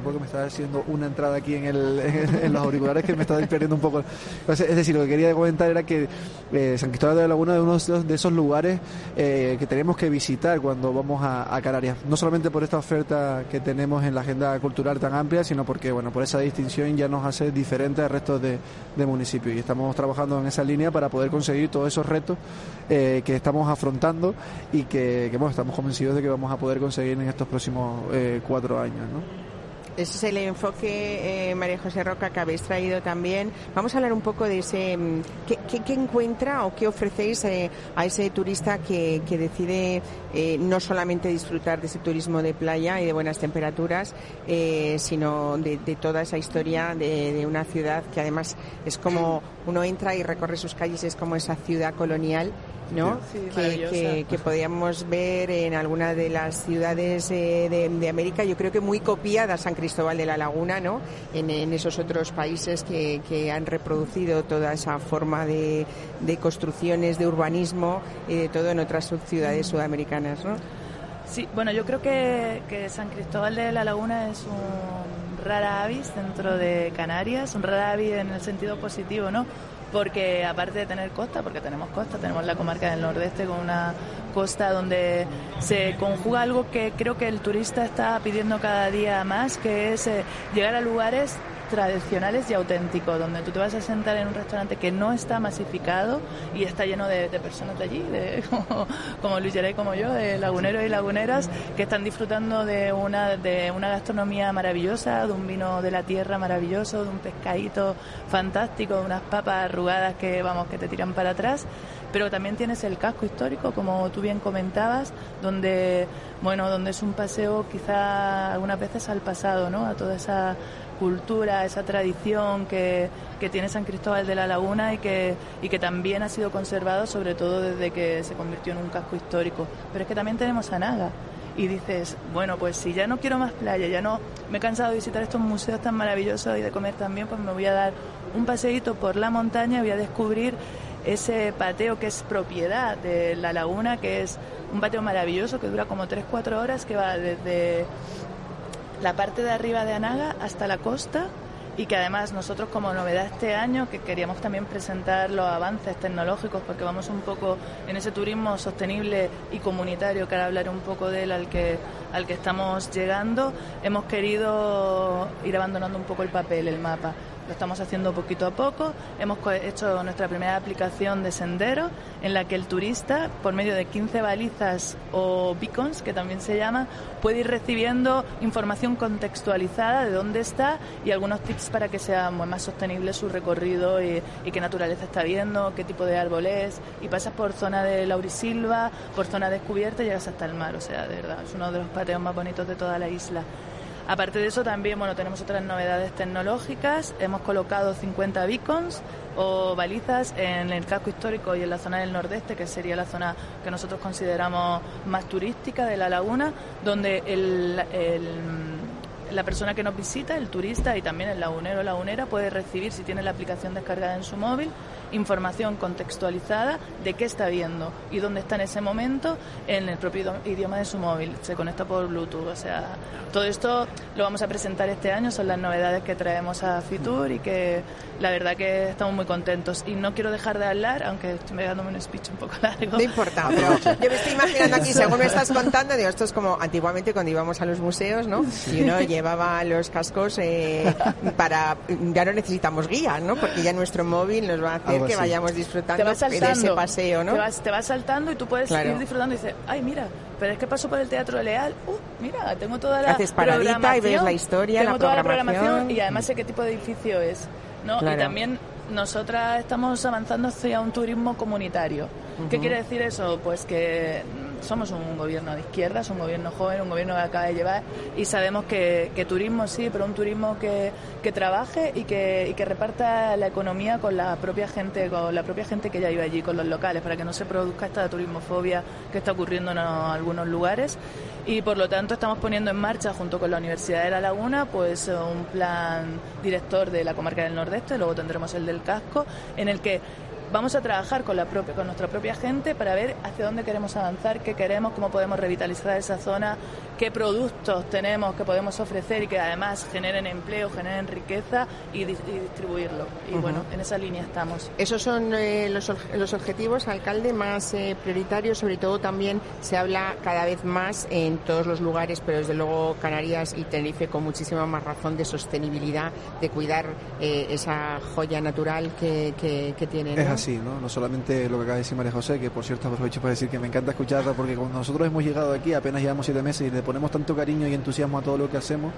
Porque me estaba haciendo una entrada aquí en, el, en, en los auriculares que me estaba perdiendo un poco. Es decir, lo que quería comentar era que eh, San Cristóbal de la Laguna es uno de esos, lugares eh, que tenemos que visitar cuando vamos a, Canarias. No solamente por esta oferta que tenemos en la agenda cultural tan amplia, sino porque, bueno, por esa distinción ya nos hace diferentes al resto de, de municipios. Y estamos trabajando en esa línea para poder conseguir todos esos retos eh, que estamos afrontando y que, bueno, estamos convencidos de que vamos a poder conseguir en estos próximos cuatro años. Ese es el enfoque, eh, María José Roca, que habéis traído también. Vamos a hablar un poco de ese. mm, ¿Qué, qué- encuentra o qué ofrecéis eh, a ese turista que, que decide eh, no solamente disfrutar de ese turismo de playa y de buenas temperaturas, eh, sino de, de toda esa historia de una ciudad que además es como uno entra y recorre sus calles, es como esa ciudad colonial. ¿no? Sí, que, maravillosa. que- que podíamos ver en alguna de las ciudades eh, de, de América, yo creo que muy copiada San Cristóbal de la Laguna, ¿no? En, en esos otros países que, que han reproducido toda esa forma de, de construcciones, de urbanismo y de todo en otras ciudades sudamericanas, ¿no? Sí, bueno, yo creo que, que San Cristóbal de la Laguna es un rara avis dentro de Canarias, un rara avis en el sentido positivo, ¿no? Porque aparte de tener costa, porque tenemos costa, tenemos la comarca del nordeste con una costa donde se conjuga algo que creo que el turista está pidiendo cada día más, que es eh, llegar a lugares tradicionales y auténticos, donde tú te vas a sentar en un restaurante que no está masificado y está lleno de, personas de allí, de, como, como Luis Geray, como yo, de laguneros y laguneras, que están disfrutando de una, de una gastronomía maravillosa, de un vino de la tierra maravilloso, de un pescadito fantástico, de unas papas arrugadas que, vamos, que te tiran para atrás pero también tienes el casco histórico, como tú bien comentabas, donde, bueno, donde es un paseo quizá algunas veces al pasado, ¿no? A toda esa cultura, esa tradición que, que tiene San Cristóbal de la Laguna y que, y que también ha sido conservado sobre todo desde que se convirtió en un casco histórico. Pero es que también tenemos Anaga y dices, bueno, pues si ya no quiero más playa, ya no me he cansado de visitar estos museos tan maravillosos y de comer también, pues me voy a dar un paseíto por la montaña, voy a descubrir ese pateo que es propiedad de la laguna, que es un pateo maravilloso que dura como 3-4 horas, que va desde la parte de arriba de Anaga hasta la costa y que además nosotros como novedad este año que queríamos también presentar los avances tecnológicos porque vamos un poco en ese turismo sostenible y comunitario que ahora hablaré un poco de él al que al que estamos llegando hemos querido ir abandonando un poco el papel el mapa lo estamos haciendo poquito a poco. Hemos hecho nuestra primera aplicación de sendero en la que el turista, por medio de 15 balizas o beacons, que también se llama, puede ir recibiendo información contextualizada de dónde está y algunos tips para que sea más sostenible su recorrido y, qué naturaleza está viendo, qué tipo de árbol es. Y pasas por zona de laurisilva, por zona descubierta y llegas hasta el mar. O sea, de verdad, es uno de los pateos más bonitos de toda la isla. Aparte de eso, también bueno, tenemos otras novedades tecnológicas. Hemos colocado 50 beacons o balizas en el casco histórico y en la zona del nordeste, que sería la zona que nosotros consideramos más turística de la laguna, donde la persona que nos visita, el turista y también el lagunero o lagunera puede recibir, si tiene la aplicación descargada en su móvil, información contextualizada de qué está viendo y dónde está en ese momento en el propio idioma de su móvil. Se conecta por Bluetooth. O sea, todo esto lo vamos a presentar este año, son las novedades que traemos a Fitur y que la verdad que estamos muy contentos. Y no quiero dejar de hablar, aunque estoy dándome un speech un poco largo. No importa, pero yo me estoy imaginando aquí, según me estás contando, digo, esto es como antiguamente cuando íbamos a los museos, ¿no? Y uno llevaba los cascos eh, para... Ya no necesitamos guía, ¿no? Porque ya nuestro móvil nos va a hacer que vayamos disfrutando de ese paseo, ¿no? Te vas, te vas saltando y tú puedes ir disfrutando y dices, ay, mira, pero es que paso por el Teatro Leal, uh, mira, tengo toda la Haces paradita y ves la historia, tengo la toda programación. la programación y además sé qué tipo de edificio es, ¿no? Y también nosotras estamos avanzando hacia un turismo comunitario. ¿Qué quiere decir eso? Pues que somos un gobierno de izquierda, es un gobierno joven, un gobierno que acaba de llevar y sabemos que, turismo sí, pero un turismo que, que trabaje y que, y que reparta la economía con la propia gente, con la propia gente que ya vive allí, con los locales, para que no se produzca esta turismofobia que está ocurriendo en algunos lugares. Y por lo tanto estamos poniendo en marcha junto con la Universidad de La Laguna pues un plan director de la comarca del Nordeste, luego tendremos el del casco, en el que vamos a trabajar con, la propia, con nuestra propia gente para ver hacia dónde queremos avanzar, qué queremos, cómo podemos revitalizar esa zona, qué productos tenemos que podemos ofrecer y que además generen empleo, generen riqueza y, distribuirlo. Y bueno, en esa línea estamos. Esos son eh, los, los, objetivos, alcalde, más eh, prioritarios. Sobre todo también se habla cada vez más en todos los lugares, pero desde luego Canarias y Tenerife con muchísima más razón de sostenibilidad, de cuidar eh, esa joya natural que, que, tiene. Es ¿no? No solamente lo que acaba de decir María José, que por cierto aprovecho para decir que me encanta escucharla porque cuando nosotros hemos llegado aquí, apenas llevamos siete meses y le ponemos tanto cariño y entusiasmo a todo lo que hacemos,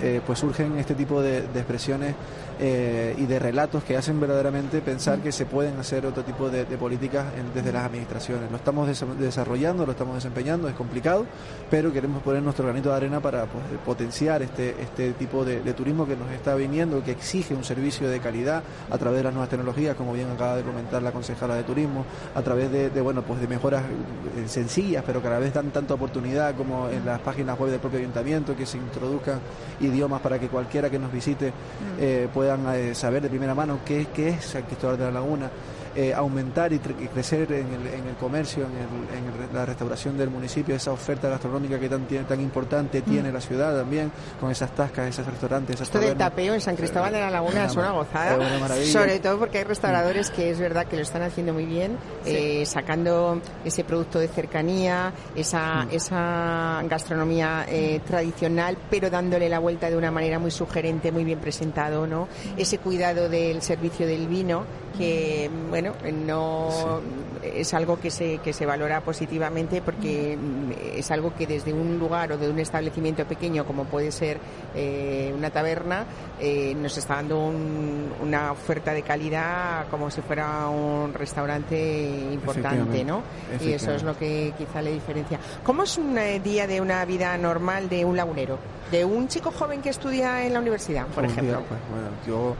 eh, pues surgen este tipo de, expresiones eh, y de relatos que hacen verdaderamente pensar que se pueden hacer otro tipo de, políticas desde las administraciones. Lo estamos desarrollando, lo estamos desempeñando, es complicado, pero queremos poner nuestro granito de arena para pues, potenciar este, este tipo de, turismo que nos está viniendo, que exige un servicio de calidad a través de las nuevas tecnologías, como bien acaba de comentar la concejala de turismo, a través de, bueno pues de mejoras eh, sencillas, pero que a la vez dan tanta oportunidad como en las páginas web del propio ayuntamiento, que se introduzcan idiomas para que cualquiera que nos visite mm. eh, puedan eh, saber de primera mano qué, qué es San Cristóbal de la Laguna, eh, aumentar y, crecer en el, en el comercio, en, la restauración del municipio, esa oferta gastronómica que tan, tan importante tiene mm. la ciudad también, con esas tascas, esos restaurantes. Esto del tapeo en San Cristóbal de la Laguna es una gozada, sobre todo porque hay restauradores que es verdad que lo están haciendo muy bien, eh, sacando ese producto de cercanía, esa, mm. esa gastronomía eh, tradicional, pero dándole la vuelta de una manera muy sugerente, muy bien presentado, ¿no? Mm. Ese cuidado del servicio del vino, que, bueno, no es algo que se, que se valora positivamente porque mm, es algo que desde un lugar o de un establecimiento pequeño como puede ser eh, una taberna eh, nos está dando un- una oferta de calidad como si fuera un restaurante importante, ¿no? Y eso es lo que quizá le diferencia. ¿Cómo es un eh, día de una vida normal de un lagunero? De un chico joven que estudia en la universidad, por Un día, ejemplo. pues, bueno, yo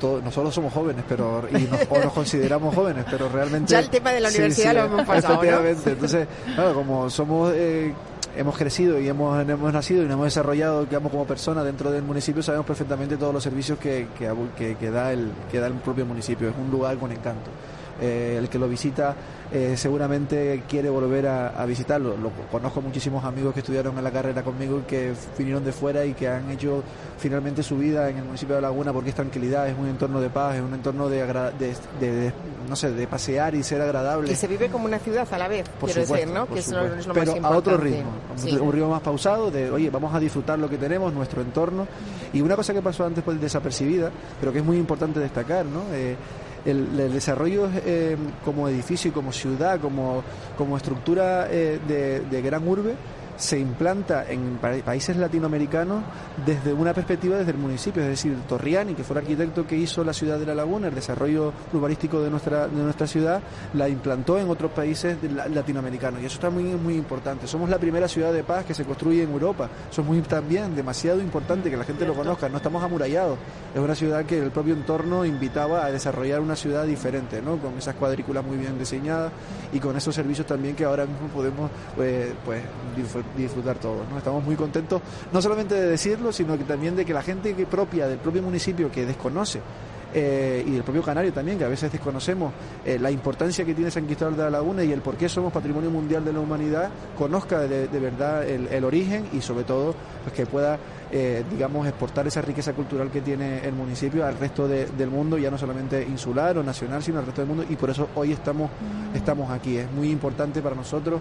todo- nosotros somos jóvenes, pero y nos, o nos consideramos jóvenes, pero realmente Ya el tema de la universidad sí, lo hemos pasado, ¿no? Efectivamente, entonces, claro, como somos eh, hemos crecido y hemos, hemos nacido y nos hemos desarrollado, digamos, como personas dentro del municipio, sabemos perfectamente todos los servicios que, que, que- que da el que da el propio municipio. Es un lugar con encanto. Eh, el que lo visita eh, seguramente quiere volver a, a visitarlo. Lo, conozco muchísimos amigos que estudiaron en la carrera conmigo y que vinieron de fuera y que han hecho finalmente su vida en el municipio de Laguna porque es tranquilidad, es un entorno de paz, es un entorno de, agra- de, de- de- no sé, de pasear y ser agradable. Y se vive como una ciudad a la vez, Por quiero supuesto, decir, ¿no? por Que eso supuesto. es lo Pero más a otro ritmo, Sí. un ritmo más pausado de, oye, vamos a disfrutar lo que tenemos, nuestro entorno. Y una cosa que pasó antes pues desapercibida, pero que es muy importante destacar, ¿no? Eh, el, el desarrollo eh, como edificio y como ciudad, como, como estructura eh, de, de gran urbe, se implanta en pa- países latinoamericanos desde una perspectiva desde el municipio, es decir, Torriani, que fue el arquitecto que hizo la ciudad de La Laguna, el desarrollo urbanístico de nuestra, de nuestra ciudad, la implantó en otros países latinoamericanos. Y eso está muy, muy importante. Somos la primera ciudad de paz que se construye en Europa. Eso es muy también demasiado importante que la gente lo conozca. No estamos amurallados. Es una ciudad que el propio entorno invitaba a desarrollar una ciudad diferente, ¿no? Con esas cuadrículas muy bien diseñadas y con esos servicios también que ahora mismo podemos pues, pues disfr- disfrutar todos. ¿no? Estamos muy contentos, no solamente de decirlo, sino que también de que la gente que propia del propio municipio que desconoce eh, y del propio Canario también, que a veces desconocemos eh, la importancia que tiene San Cristóbal de la Laguna y el por qué somos Patrimonio Mundial de la Humanidad, conozca de, de verdad el, el origen y sobre todo pues que pueda, eh, digamos, exportar esa riqueza cultural que tiene el municipio al resto de- del mundo, ya no solamente insular o nacional, sino al resto del mundo y por eso hoy estamos, estamos aquí. Es muy importante para nosotros,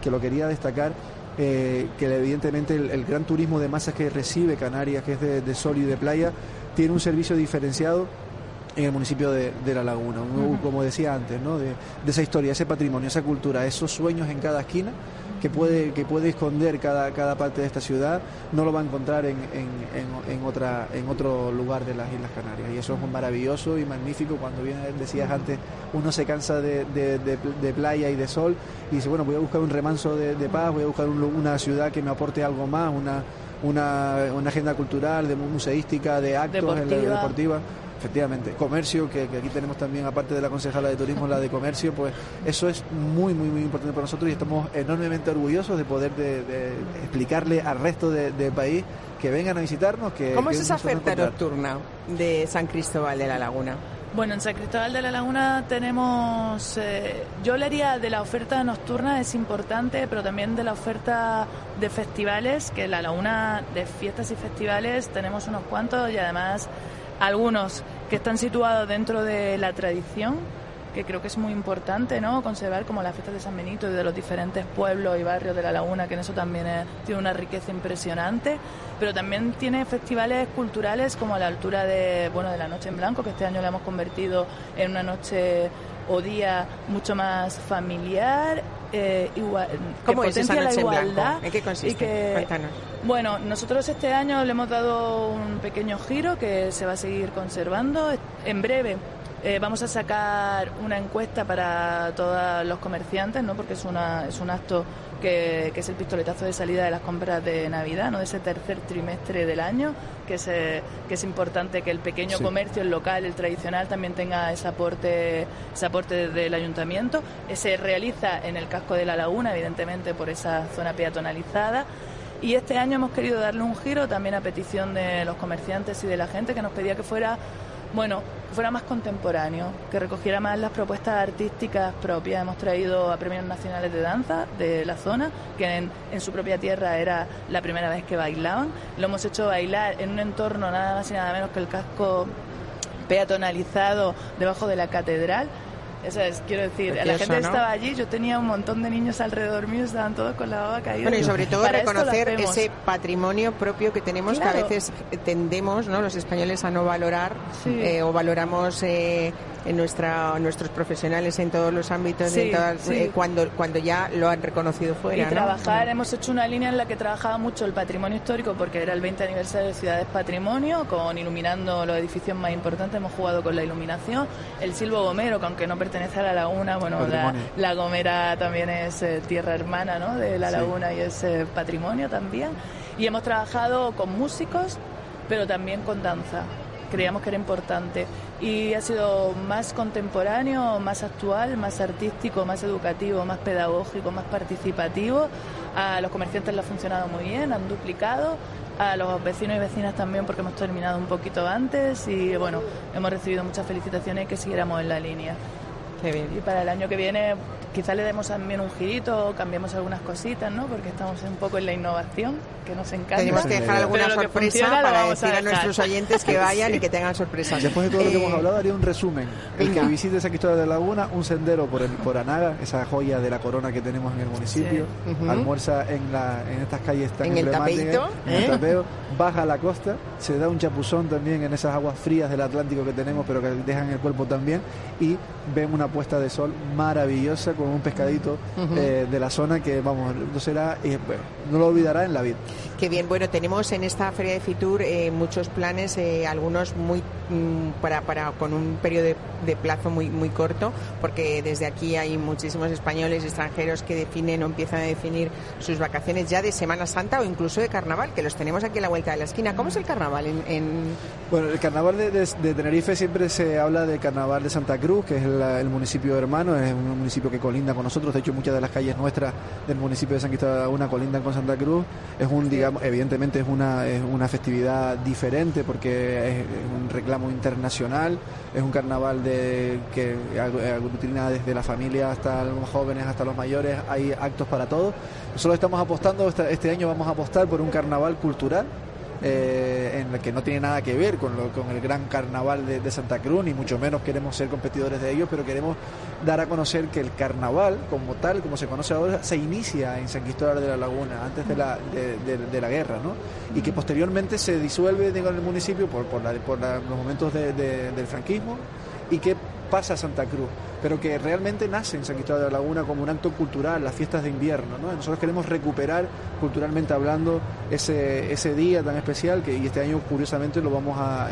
que lo quería destacar, eh, que evidentemente el, el gran turismo de masas que recibe Canarias, que es de, de sol y de playa, tiene un servicio diferenciado en el municipio de, de La Laguna, un- como decía antes, ¿no? de, de esa historia, ese patrimonio, esa cultura, esos sueños en cada esquina que puede, que puede esconder cada, cada parte de esta ciudad, no lo va a encontrar en, en, en- en otra, en otro lugar de las Islas Canarias. Y eso es maravilloso y magnífico cuando viene, decías antes, uno se cansa de, de- de- de playa y de sol y dice, bueno, voy a buscar un remanso de, de paz, voy a buscar un una ciudad que me aporte algo más, una, una, una agenda cultural, de museística, de actos en la- Deportiva. Efectivamente, comercio, que, que aquí tenemos también, aparte de la concejala de turismo, la de comercio, pues eso es muy, muy, muy importante para nosotros y estamos enormemente orgullosos de poder de, de explicarle al resto de- del país que vengan a visitarnos. Que, ¿Cómo que es esa oferta nocturna de San Cristóbal de la Laguna? Bueno, en San Cristóbal de la Laguna tenemos, eh, yo hablaría de la oferta nocturna, es importante, pero también de la oferta de festivales, que en la Laguna de fiestas y festivales tenemos unos cuantos y además algunos que están situados dentro de la tradición, que creo que es muy importante, ¿no? Conservar como las fiestas de San Benito y de los diferentes pueblos y barrios de la Laguna, que en eso también es- tiene una riqueza impresionante, pero también tiene festivales culturales como a la altura de, bueno, de la Noche en Blanco, que este año la hemos convertido en una noche o día mucho más familiar, eh, igual, que ¿Cómo es esa potencia la igualdad ¿En qué y consiste? que- Cuéntanos. bueno, nosotros este año le hemos dado un pequeño giro que se va a seguir conservando. En breve eh, vamos a sacar una encuesta para todos los comerciantes, ¿no? porque es, una, es un acto que, que es el pistoletazo de salida de las compras de Navidad, ¿no? de ese tercer trimestre del año, que es, eh, que es importante que el pequeño Sí. comercio, el local, el tradicional, también tenga ese aporte, ese aporte desde el ayuntamiento. Se realiza en el casco de la laguna, evidentemente por esa zona peatonalizada. Y este año hemos querido darle un giro también a petición de los comerciantes y de la gente que nos pedía que fuera, bueno, fuera más contemporáneo, que recogiera más las propuestas artísticas propias. Hemos traído a premios nacionales de danza de la zona, que en, en su propia tierra era la primera vez que bailaban. Lo hemos hecho bailar en un entorno nada más y nada menos que el casco peatonalizado debajo de la catedral. Eso es, quiero decir, la gente ¿no? estaba allí, yo tenía un montón de niños alrededor mío, estaban todos con la baba caída. Bueno, y sobre todo reconocer ese patrimonio propio que tenemos que a veces tendemos, ¿no? Los españoles a no valorar Sí. eh, o valoramos eh, en nuestra nuestros profesionales en todos los ámbitos, Sí, en todas- sí. eh, cuando cuando ya lo han reconocido fuera. y ¿no? trabajar, hemos hecho una línea en la que trabajaba mucho el patrimonio histórico porque era el 20 aniversario de Ciudades Patrimonio, con iluminando los edificios más importantes, hemos jugado con la iluminación, el Silvo Gomero, que aunque no pertenece a la laguna, bueno, la, Gomera también es eh, tierra hermana ¿no? de la Sí. laguna y es eh, patrimonio también. Y hemos trabajado con músicos, pero también con danza. Creíamos que era importante. Y ha sido más contemporáneo, más actual, más artístico, más educativo, más pedagógico, más participativo. A los comerciantes le ha funcionado muy bien, han duplicado. A los vecinos y vecinas también, porque hemos terminado un poquito antes. Y bueno, hemos recibido muchas felicitaciones y que siguiéramos en la línea. Qué bien. Y para el año que viene quizá le demos también un girito, cambiemos algunas cositas, ¿no? Porque estamos un poco en la innovación, que nos encanta. Tenemos que dejar alguna Pero sorpresa funciona para decir a, dejar. nuestros oyentes que vayan Sí. y que tengan sorpresas. Después de todo lo que Eh, hemos hablado, haría un resumen. El que visite San Cristóbal de la Laguna, un sendero por, el, por Anaga, esa joya de la corona que tenemos en el municipio. Sí. Ujú. Almuerza en, la, en estas calles tan En el emblemáticas, tapeíto, en el ¿eh? tapeo, baja a la costa, se da un chapuzón también en esas aguas frías del Atlántico que tenemos, pero que dejan el cuerpo también. Y vemos una puesta de sol maravillosa con un pescadito eh, de la zona que, vamos, no será, eh, bueno, no lo olvidará en la vida. Qué bien, bueno, tenemos en esta feria de Fitur eh, muchos planes, eh, algunos muy mm, para, para con un periodo de, de plazo muy muy corto, porque desde aquí hay muchísimos españoles y extranjeros que definen o empiezan a definir sus vacaciones ya de Semana Santa o incluso de Carnaval, que los tenemos aquí a la vuelta de la esquina. ¿Cómo es el Carnaval en, en- Bueno, el carnaval de, de- de Tenerife siempre se habla del carnaval de Santa Cruz, que es la- el municipio hermano, es un municipio que colinda con nosotros. De hecho, muchas de las calles nuestras del municipio de San Cristóbal Laguna colindan con Santa Cruz. Es un, digamos, evidentemente es una, es una festividad diferente porque es un reclamo internacional. Es un carnaval de, que ag- aglutina desde la familia hasta los jóvenes, hasta los mayores. Hay actos para todos. Nosotros estamos apostando, esta- este año vamos a apostar por un carnaval cultural eh, en la que no tiene nada que ver con, lo- con el gran carnaval de, de Santa Cruz, ni mucho menos queremos ser competidores de ellos, pero queremos dar a conocer que el carnaval, como tal, como se conoce ahora, se inicia en San Cristóbal de la Laguna, antes de la, de, la guerra, ¿no? Y que posteriormente se disuelve digo, en el municipio por, por, la- por la- los momentos de- de- del franquismo y que pasa a Santa Cruz, pero que realmente nace en San Cristóbal de la Laguna como un acto cultural, las fiestas de invierno. ¿no? Nosotros queremos recuperar culturalmente hablando ese, ese día tan especial que y este año curiosamente lo vamos a,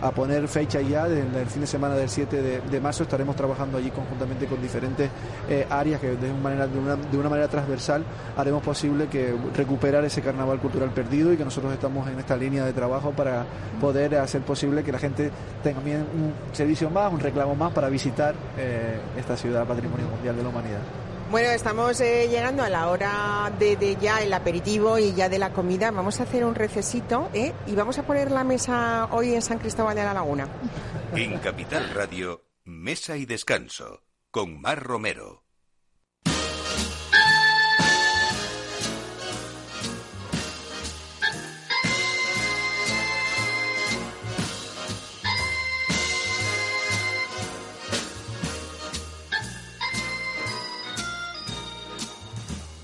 a poner fecha ya, del, del fin de semana del 7 de, de marzo estaremos trabajando allí conjuntamente con diferentes eh, áreas que de una, manera, de, una, de una manera transversal haremos posible que recuperar ese carnaval cultural perdido y que nosotros estamos en esta línea de trabajo para poder hacer posible que la gente tenga un servicio más, un reclamo más para visitar eh, esta ciudad Patrimonio Mundial de la Humanidad. Bueno, estamos eh, llegando a la hora de, de ya el aperitivo y ya de la comida. Vamos a hacer un recesito ¿eh? y vamos a poner la mesa hoy en San Cristóbal de la Laguna. En Capital Radio, Mesa y Descanso, con Mar Romero.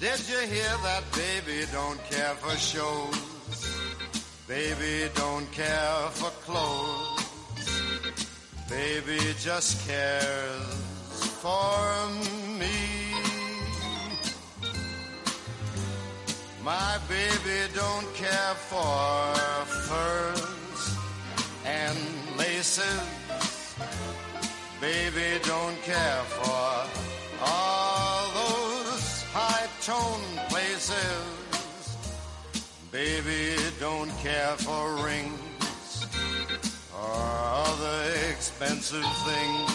Did you hear that baby don't care for shows? Baby don't care for clothes. Baby just cares for me. My baby don't care for furs and laces. Baby don't care for all tone places. Baby don't care for rings or other expensive things.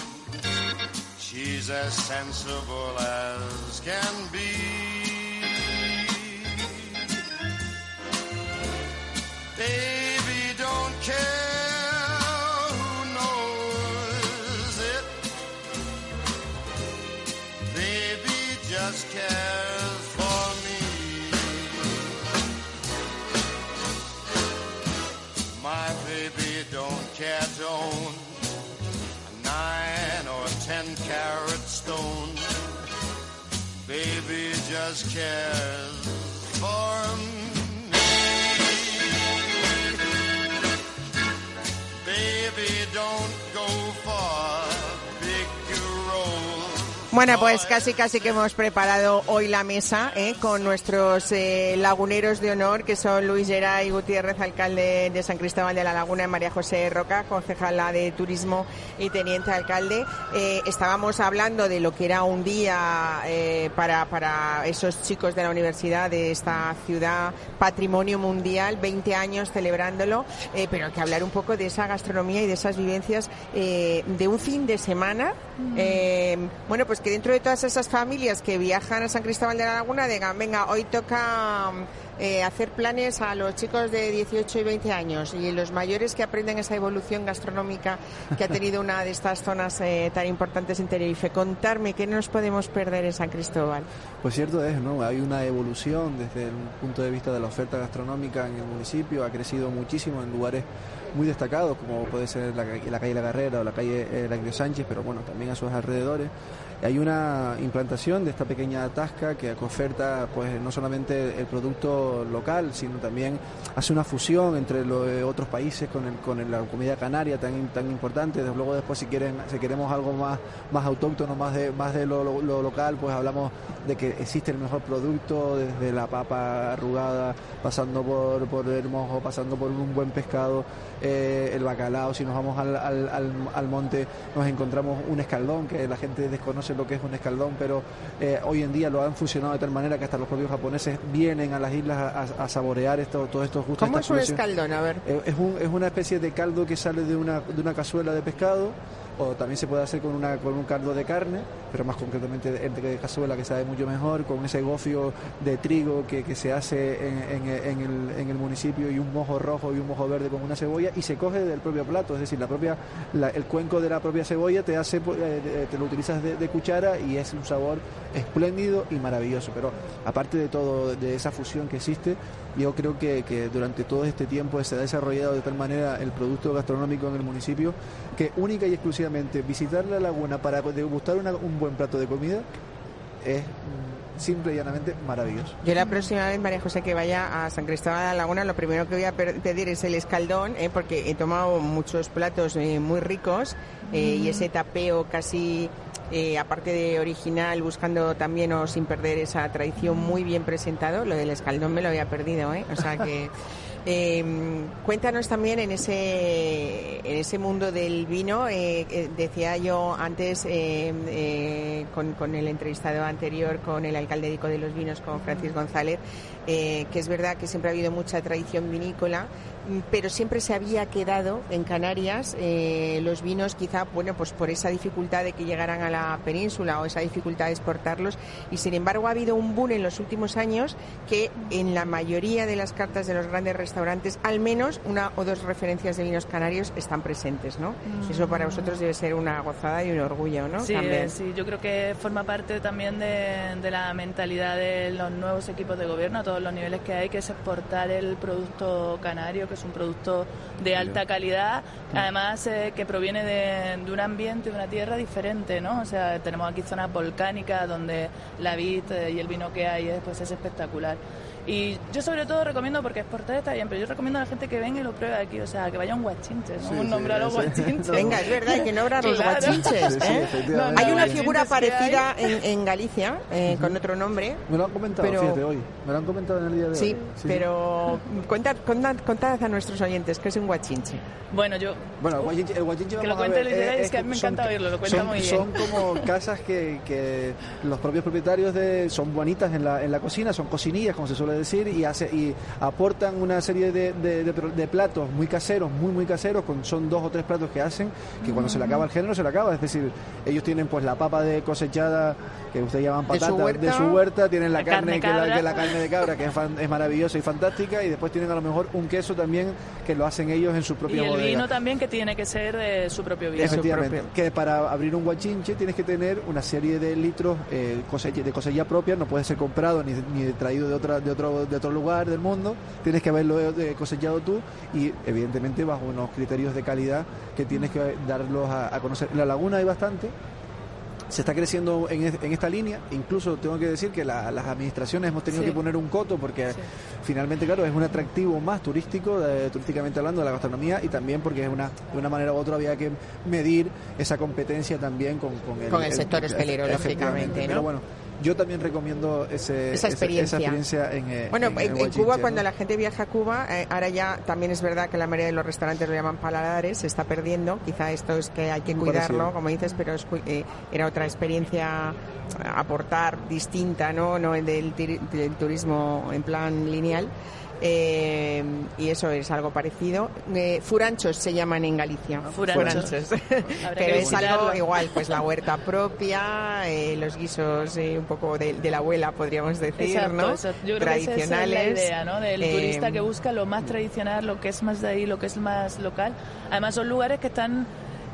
She's as sensible as can be. Baby don't care carat stone. Baby just cares for me. Bueno, pues casi casi que hemos preparado hoy la mesa ¿eh? con nuestros eh, laguneros de honor, que son Luis Geray Gutiérrez, alcalde de San Cristóbal de la Laguna, y María José Roca, concejala de Turismo y teniente alcalde. Eh, estábamos hablando de lo que era un día eh, para, para esos chicos de la universidad de esta ciudad, patrimonio mundial, 20 años celebrándolo, eh, pero hay que hablar un poco de esa gastronomía y de esas vivencias eh, de un fin de semana. Eh, bueno, pues que dentro de todas esas familias que viajan a San Cristóbal de la Laguna digan, venga, hoy toca eh, hacer planes a los chicos de 18 y 20 años y los mayores que aprenden esa evolución gastronómica que ha tenido una de estas zonas eh, tan importantes en Tenerife. Contarme qué nos podemos perder en San Cristóbal. Pues cierto es, ¿no? Hay una evolución desde el punto de vista de la oferta gastronómica en el municipio, ha crecido muchísimo en lugares muy destacados, como puede ser la, la calle La Carrera o la calle eh, Lacrio Sánchez, pero bueno, también a sus alrededores. Hay una implantación de esta pequeña tasca que oferta pues no solamente el producto local, sino también hace una fusión entre los otros países con, con la comida canaria tan, tan importante. Luego después si quieren si queremos algo más más autóctono, más de más de lo, lo- lo local, pues hablamos de que existe el mejor producto desde la papa arrugada, pasando por, por el mojo, pasando por un buen pescado, eh, el bacalao. Si nos vamos al, al, al monte nos encontramos un escaldón, que la gente desconoce lo que es un escaldón, pero eh, hoy en día lo han fusionado de tal manera que hasta los propios japoneses vienen a las islas a, a saborear esto, todos estos gustos. ¿Cómo es un escaldón? A ver. Eh, Es, un- es una especie de caldo que sale de una, de una cazuela de pescado o también se puede hacer con, una, con un caldo de carne, pero más concretamente de cazuela que sabe mucho mejor, con ese gofio de trigo que, que se hace en, el, en el municipio y un mojo rojo y un mojo verde con una cebolla y se coge del propio plato, es decir, la propia, la- el cuenco de la propia cebolla te hace, eh, te lo utilizas de cuchara y es un sabor espléndido y maravilloso, pero aparte de todo, de esa fusión que existe, yo creo que, que durante todo este tiempo se ha desarrollado de tal manera el producto gastronómico en el municipio que única y exclusivamente visitar la laguna para degustar una- un buen plato de comida es simple y llanamente maravilloso. Yo la próxima vez, María José, que vaya a San Cristóbal de la Laguna, lo primero que voy a pedir es el escaldón, ¿eh? porque he tomado muchos platos eh, muy ricos eh, y ese tapeo casi, eh, aparte de original, buscando también o sin perder esa tradición muy bien presentado, lo del escaldón me lo había perdido, ¿eh? o sea que... Eh, cuéntanos también en ese en ese mundo del vino eh, eh, decía yo antes eh, eh, con, con el entrevistado anterior con el alcalde de los Vinos con Francis González eh, que es verdad que siempre ha habido mucha tradición vinícola pero siempre se había quedado en Canarias eh, los vinos quizá bueno pues por esa dificultad de que llegaran a la península o esa dificultad de exportarlos y sin embargo ha habido un boom en los últimos años que en la mayoría de las cartas de los grandes restaurantes al menos una o dos referencias de vinos canarios están presentes, ¿no? Eso para vosotros debe ser una gozada y un orgullo, ¿no? Sí, También. sí, yo creo que forma parte también de, de la mentalidad de los nuevos equipos de gobierno a todos los niveles que hay, que es exportar el producto canario, que es un producto de alta calidad, además eh, que proviene de, de un ambiente, de una tierra diferente, ¿no? O sea, tenemos aquí zonas volcánicas donde la vid eh, y el vino que hay es, pues, es espectacular. Y yo sobre todo recomiendo, porque exportar está bien, pero yo recomiendo a la gente que venga y lo pruebe aquí, o sea, que vaya a un guachinche, ¿no? Sí, un sí, nombre a los sí. guachinches. Venga, es verdad, hay que nombrar los Claro. guachinches. Sí, sí, ¿eh? efectivamente. Hay una figura parecida en, en Galicia, eh, con otro nombre. Me lo han comentado, Pero- fíjate, hoy. Me lo han comentado en el día de Sí, hoy. pero contad, contad, contad a nuestros oyentes que es un guachinche. Bueno, yo... Bueno, el guachinche, el guachinche Que lo cuente Luis Geray, eh, es que a mí me encanta oírlo, lo cuenta son, muy bien. Son como casas que, que los propios propietarios de, son bonitas en la, en la cocina, son cocinillas, como se suele decir, y, hace, y aportan una serie de, de- de- de platos muy caseros, muy, muy caseros, con, son dos o tres platos que hacen, que cuando se le acaba el género se le acaba. Es decir, ellos tienen pues la papa de cosechada, que ustedes llaman De su patata, huerta. de su huerta, tienen la, La carne, carne que, la, que la carne de cabra, que es, fan- es maravillosa y fantástica, y después tienen a lo mejor un queso también que lo hacen ellos en su Y propia el bodega. vino también que tiene que ser de su propio vino. Efectivamente, propio. que para abrir un guachinche tienes que tener una serie de litros eh, cosecha- de cosecha propia, no puede ser comprado ni, ni traído de, otra, de, otro, de otro lugar del mundo, tienes que haberlo eh, cosechado tú y evidentemente bajo unos criterios de calidad que tienes que darlos a, a conocer. En la laguna hay bastante, se está creciendo en, en esta línea. Incluso tengo que decir que la- las administraciones hemos tenido Sí. que poner un coto porque Sí. finalmente, claro, es un atractivo más turístico, eh, turísticamente hablando, de la gastronomía y también porque es una, de una manera u otra había que medir esa competencia también con, con el, Con el sector hostelero, efectivamente. lógicamente, ¿no? Pero bueno, yo también recomiendo ese, Esa esa- experiencia. experiencia en, eh, Bueno, en, en, en Huachinche, Cuba, ¿no? cuando la gente viaja a Cuba, eh, ahora ya también es verdad que la mayoría de los restaurantes lo llaman paladares, se está perdiendo. Quizá esto es que hay que Muy cuidarlo, parecido. como dices, pero es eh, era otra experiencia a aportar distinta, ¿no? No el del, del turismo en plan lineal. Eh, y eso es algo parecido. Eh, furanchos se llaman en Galicia. Furanchos. Habrá Pero es algo igual, pues la huerta propia, eh, los guisos eh, un poco de, de la abuela, podríamos decir, Exacto, ¿no? exacto. Yo creo que esa es la Tradicionales. idea, ¿no? Del Eh, turista que busca lo más tradicional, lo que es más de ahí, lo que es más local. Además son lugares que están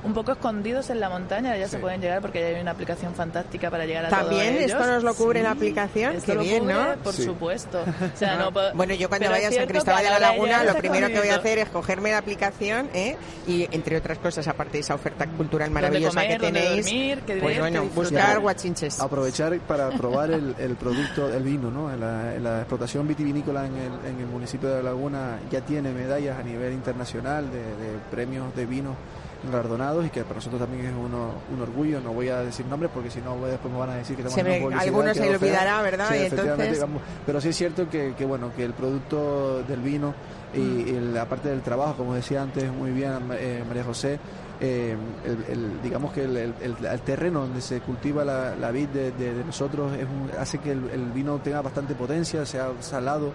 un poco escondidos en la montaña, ya se pueden llegar porque ya hay una aplicación fantástica para llegar a También todos ellos. esto nos lo cubre Sí, la aplicación, esto qué lo bien, cubre, ¿no? Por Sí. supuesto. O sea, no po- Bueno, yo cuando pero vaya a San Cristóbal que de la Laguna, lo primero que voy a hacer es cogerme la aplicación ¿eh? y, entre otras cosas, aparte de esa oferta cultural maravillosa comer, que tenéis, dormir, qué pues bueno, buscar guachinches. aprovechar para probar el, el producto del vino, ¿no? En la, en la explotación vitivinícola en el, en el municipio de La Laguna ya tiene medallas a nivel internacional de, de premios de vino galardonados y que para nosotros también es uno, un orgullo. No voy a decir nombres porque si no después me van a decir que estamos haciendo publicidad, alguno se olvidará, ¿verdad? Sí, Y efectivamente, entonces- digamos, pero sí es cierto que, que, bueno que el producto del vino y, Mm. y la parte del trabajo, como decía antes muy bien eh, María José, eh, el, el- digamos que el, el- terreno donde se cultiva la, la vid de, de- de nosotros es un- hace que el, vino tenga bastante potencia, sea salado,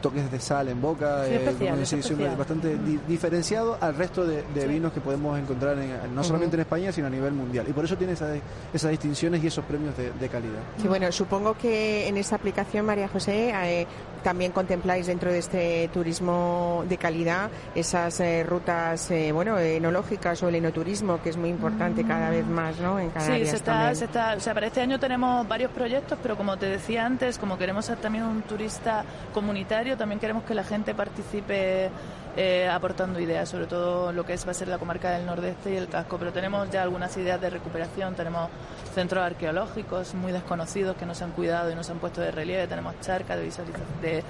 toques de sal en boca, Sí, eh, especial, como es bastante di- diferenciado al resto de, de Sí. vinos que podemos encontrar en- no solamente en España, sino a nivel mundial. Y por eso tiene esas, esas distinciones y esos premios de, de calidad. Sí, bueno, supongo que en esta aplicación, María José, eh, también contempláis dentro de este turismo de calidad esas eh, rutas, eh, bueno, enológicas o el enoturismo, que es muy importante cada vez más, ¿no? En Canarias Sí, se está, también. se está, o sea, para este año tenemos varios proyectos, pero como te decía antes, como queremos ser también un turista comunitario, también queremos que la gente participe eh, aportando ideas, sobre todo lo que es, va a ser la comarca del nordeste y el casco, pero tenemos ya algunas ideas de recuperación, tenemos centros arqueológicos muy desconocidos que no se han cuidado y no se han puesto de relieve, tenemos charcas de visualización de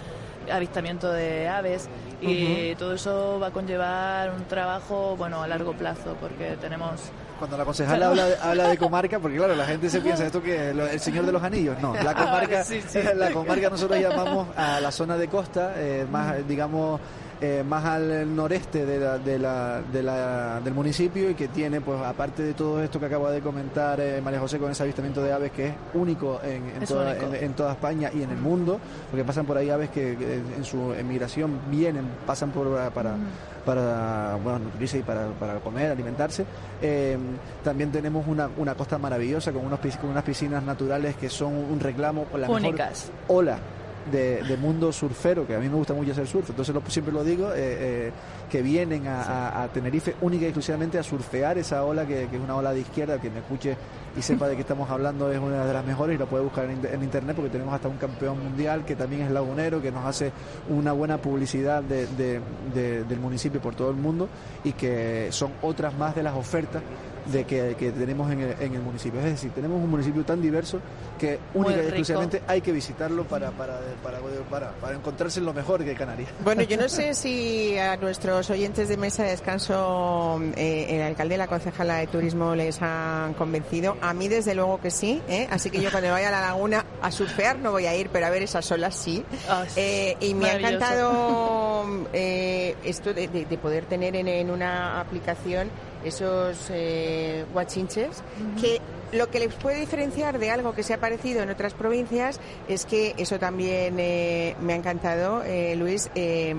avistamiento de aves. Y todo eso va a conllevar un trabajo bueno a largo plazo porque tenemos Cuando la concejala habla de, habla de comarca, porque claro, la gente se piensa esto que el Señor de los Anillos. No, la comarca, Sí, sí. la comarca nosotros llamamos a la zona de costa, eh, más digamos eh, más al noreste de la, de la, de la- del municipio y que tiene, pues aparte de todo esto que acaba de comentar eh, María José con ese avistamiento de aves que es único en, en Es toda, único. en- en toda España y en el mundo, porque pasan por ahí aves que, en su emigración vienen, pasan por para para bueno, nutrirse y para, para comer, alimentarse. Eh, también tenemos una, una costa maravillosa con, unos, con unas piscinas naturales que son un reclamo la mejor únicas. ola de, mundo surfero, que a mí me gusta mucho hacer surf, entonces lo- siempre lo digo, eh, eh, que vienen a, a- Tenerife única y exclusivamente a surfear esa ola, que, que es una ola de izquierda, que me escuche y sepa de qué estamos hablando, es una de las mejores y lo puede buscar en, in- en internet porque tenemos hasta un campeón mundial que también es lagunero, que nos hace una buena publicidad de- del municipio por todo el mundo y que son otras más de las ofertas de que, que tenemos en el, en el municipio. Es decir, tenemos un municipio tan diverso que única y exclusivamente hay que visitarlo para, para, para, para, para encontrarse en lo mejor que Canarias. Bueno, yo no sé si a nuestros oyentes de mesa de descanso eh, el alcalde y la concejala de turismo les han convencido. A mí, desde luego que sí. ¿eh? Así que yo cuando vaya a la laguna a surfear no voy a ir, pero a ver esas olas sí. Ah, Eh, y me ha encantado eh, esto de, de- de poder tener en, en una aplicación esos eh, guachinches que lo que les puede diferenciar de algo que se ha parecido en otras provincias es que eso también eh, me ha encantado, eh, Luis, eh,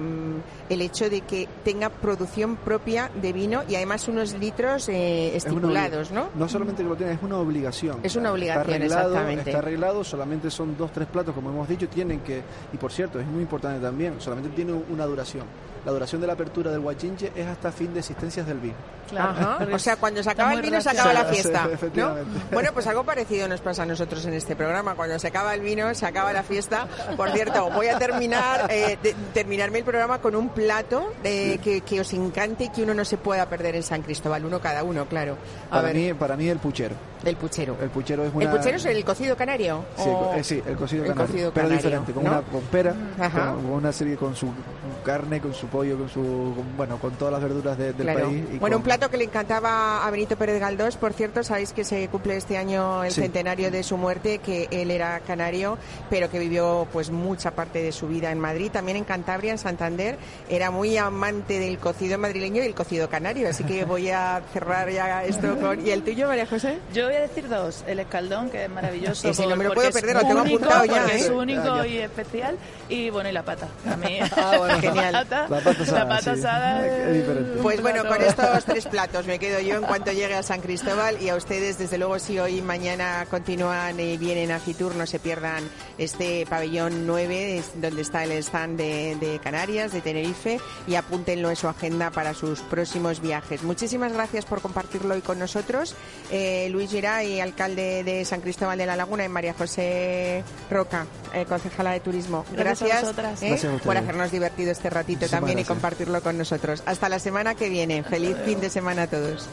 el hecho de que tenga producción propia de vino y además unos litros eh, Es una estipulados, obli- ¿no? No solamente que lo tiene, es una obligación. Es una Está obligación, arreglado, exactamente. Está arreglado, solamente son dos, tres platos, como hemos dicho, tienen que, y por cierto, es muy importante también, solamente tiene una duración. La duración de la apertura del guachinche es hasta fin de existencias del vino. Claro. Ajá. O sea, cuando se acaba el vino se acaba la Sí, fiesta. ¿no? Bueno, pues algo parecido nos pasa a nosotros en este programa. Cuando se acaba el vino, se acaba la fiesta. Por cierto, voy a terminar eh, de- terminarme el programa con un plato eh, que, que os encante y que uno no se pueda perder en San Cristóbal. Uno cada uno, claro. A Para ver. mí, para mí el puchero. El puchero. El puchero es ¿El una... puchero es el cocido canario? Sí, el, ¿O- co- eh, sí, el cocido el canario, cocido pero canario, diferente, con ¿no? una pompera, Ajá. con, con una serie con su carne, con su pollo, con su con- bueno, con todas las verduras de- del Claro. país. y Bueno, con- un plato que le encantaba a Benito Pérez Galdós, por cierto, sabéis que se cumple este año el Sí. centenario de su muerte, que él era canario, pero que vivió pues mucha parte de su vida en Madrid, también en Cantabria, en Santander, era muy amante del cocido madrileño y el cocido canario, así que voy a cerrar ya esto con... ¿Y el tuyo, María José? Yo voy a decir dos. El escaldón, que es maravilloso. Ese no por- me lo puedo es perder, lo tengo único, apuntado ya, ¿eh? Es único Ah, y especial. Y bueno, y la pata. A mí, Ah, bueno. Genial. La pata, La pata asada, la pata sí. asada Es es diferente. Pues bueno, con estos tres platos me quedo yo en cuanto llegue a San Cristóbal y a ustedes, desde luego, si hoy y mañana continúan y vienen a Fitur, no se pierdan este pabellón 9, es donde está el stand de, de Canarias, de Tenerife, y apúntenlo en su agenda para sus próximos viajes. Muchísimas gracias por compartirlo hoy con nosotros. Eh, Luis Giray, alcalde de San Cristóbal de la Laguna, y María José Roca, eh, concejala de Turismo. Gracias Gracias, eh, Gracias por hacernos divertido este ratito Muchísimas también y gracias. compartirlo con nosotros. Hasta la semana que viene. Feliz fin de semana a todos.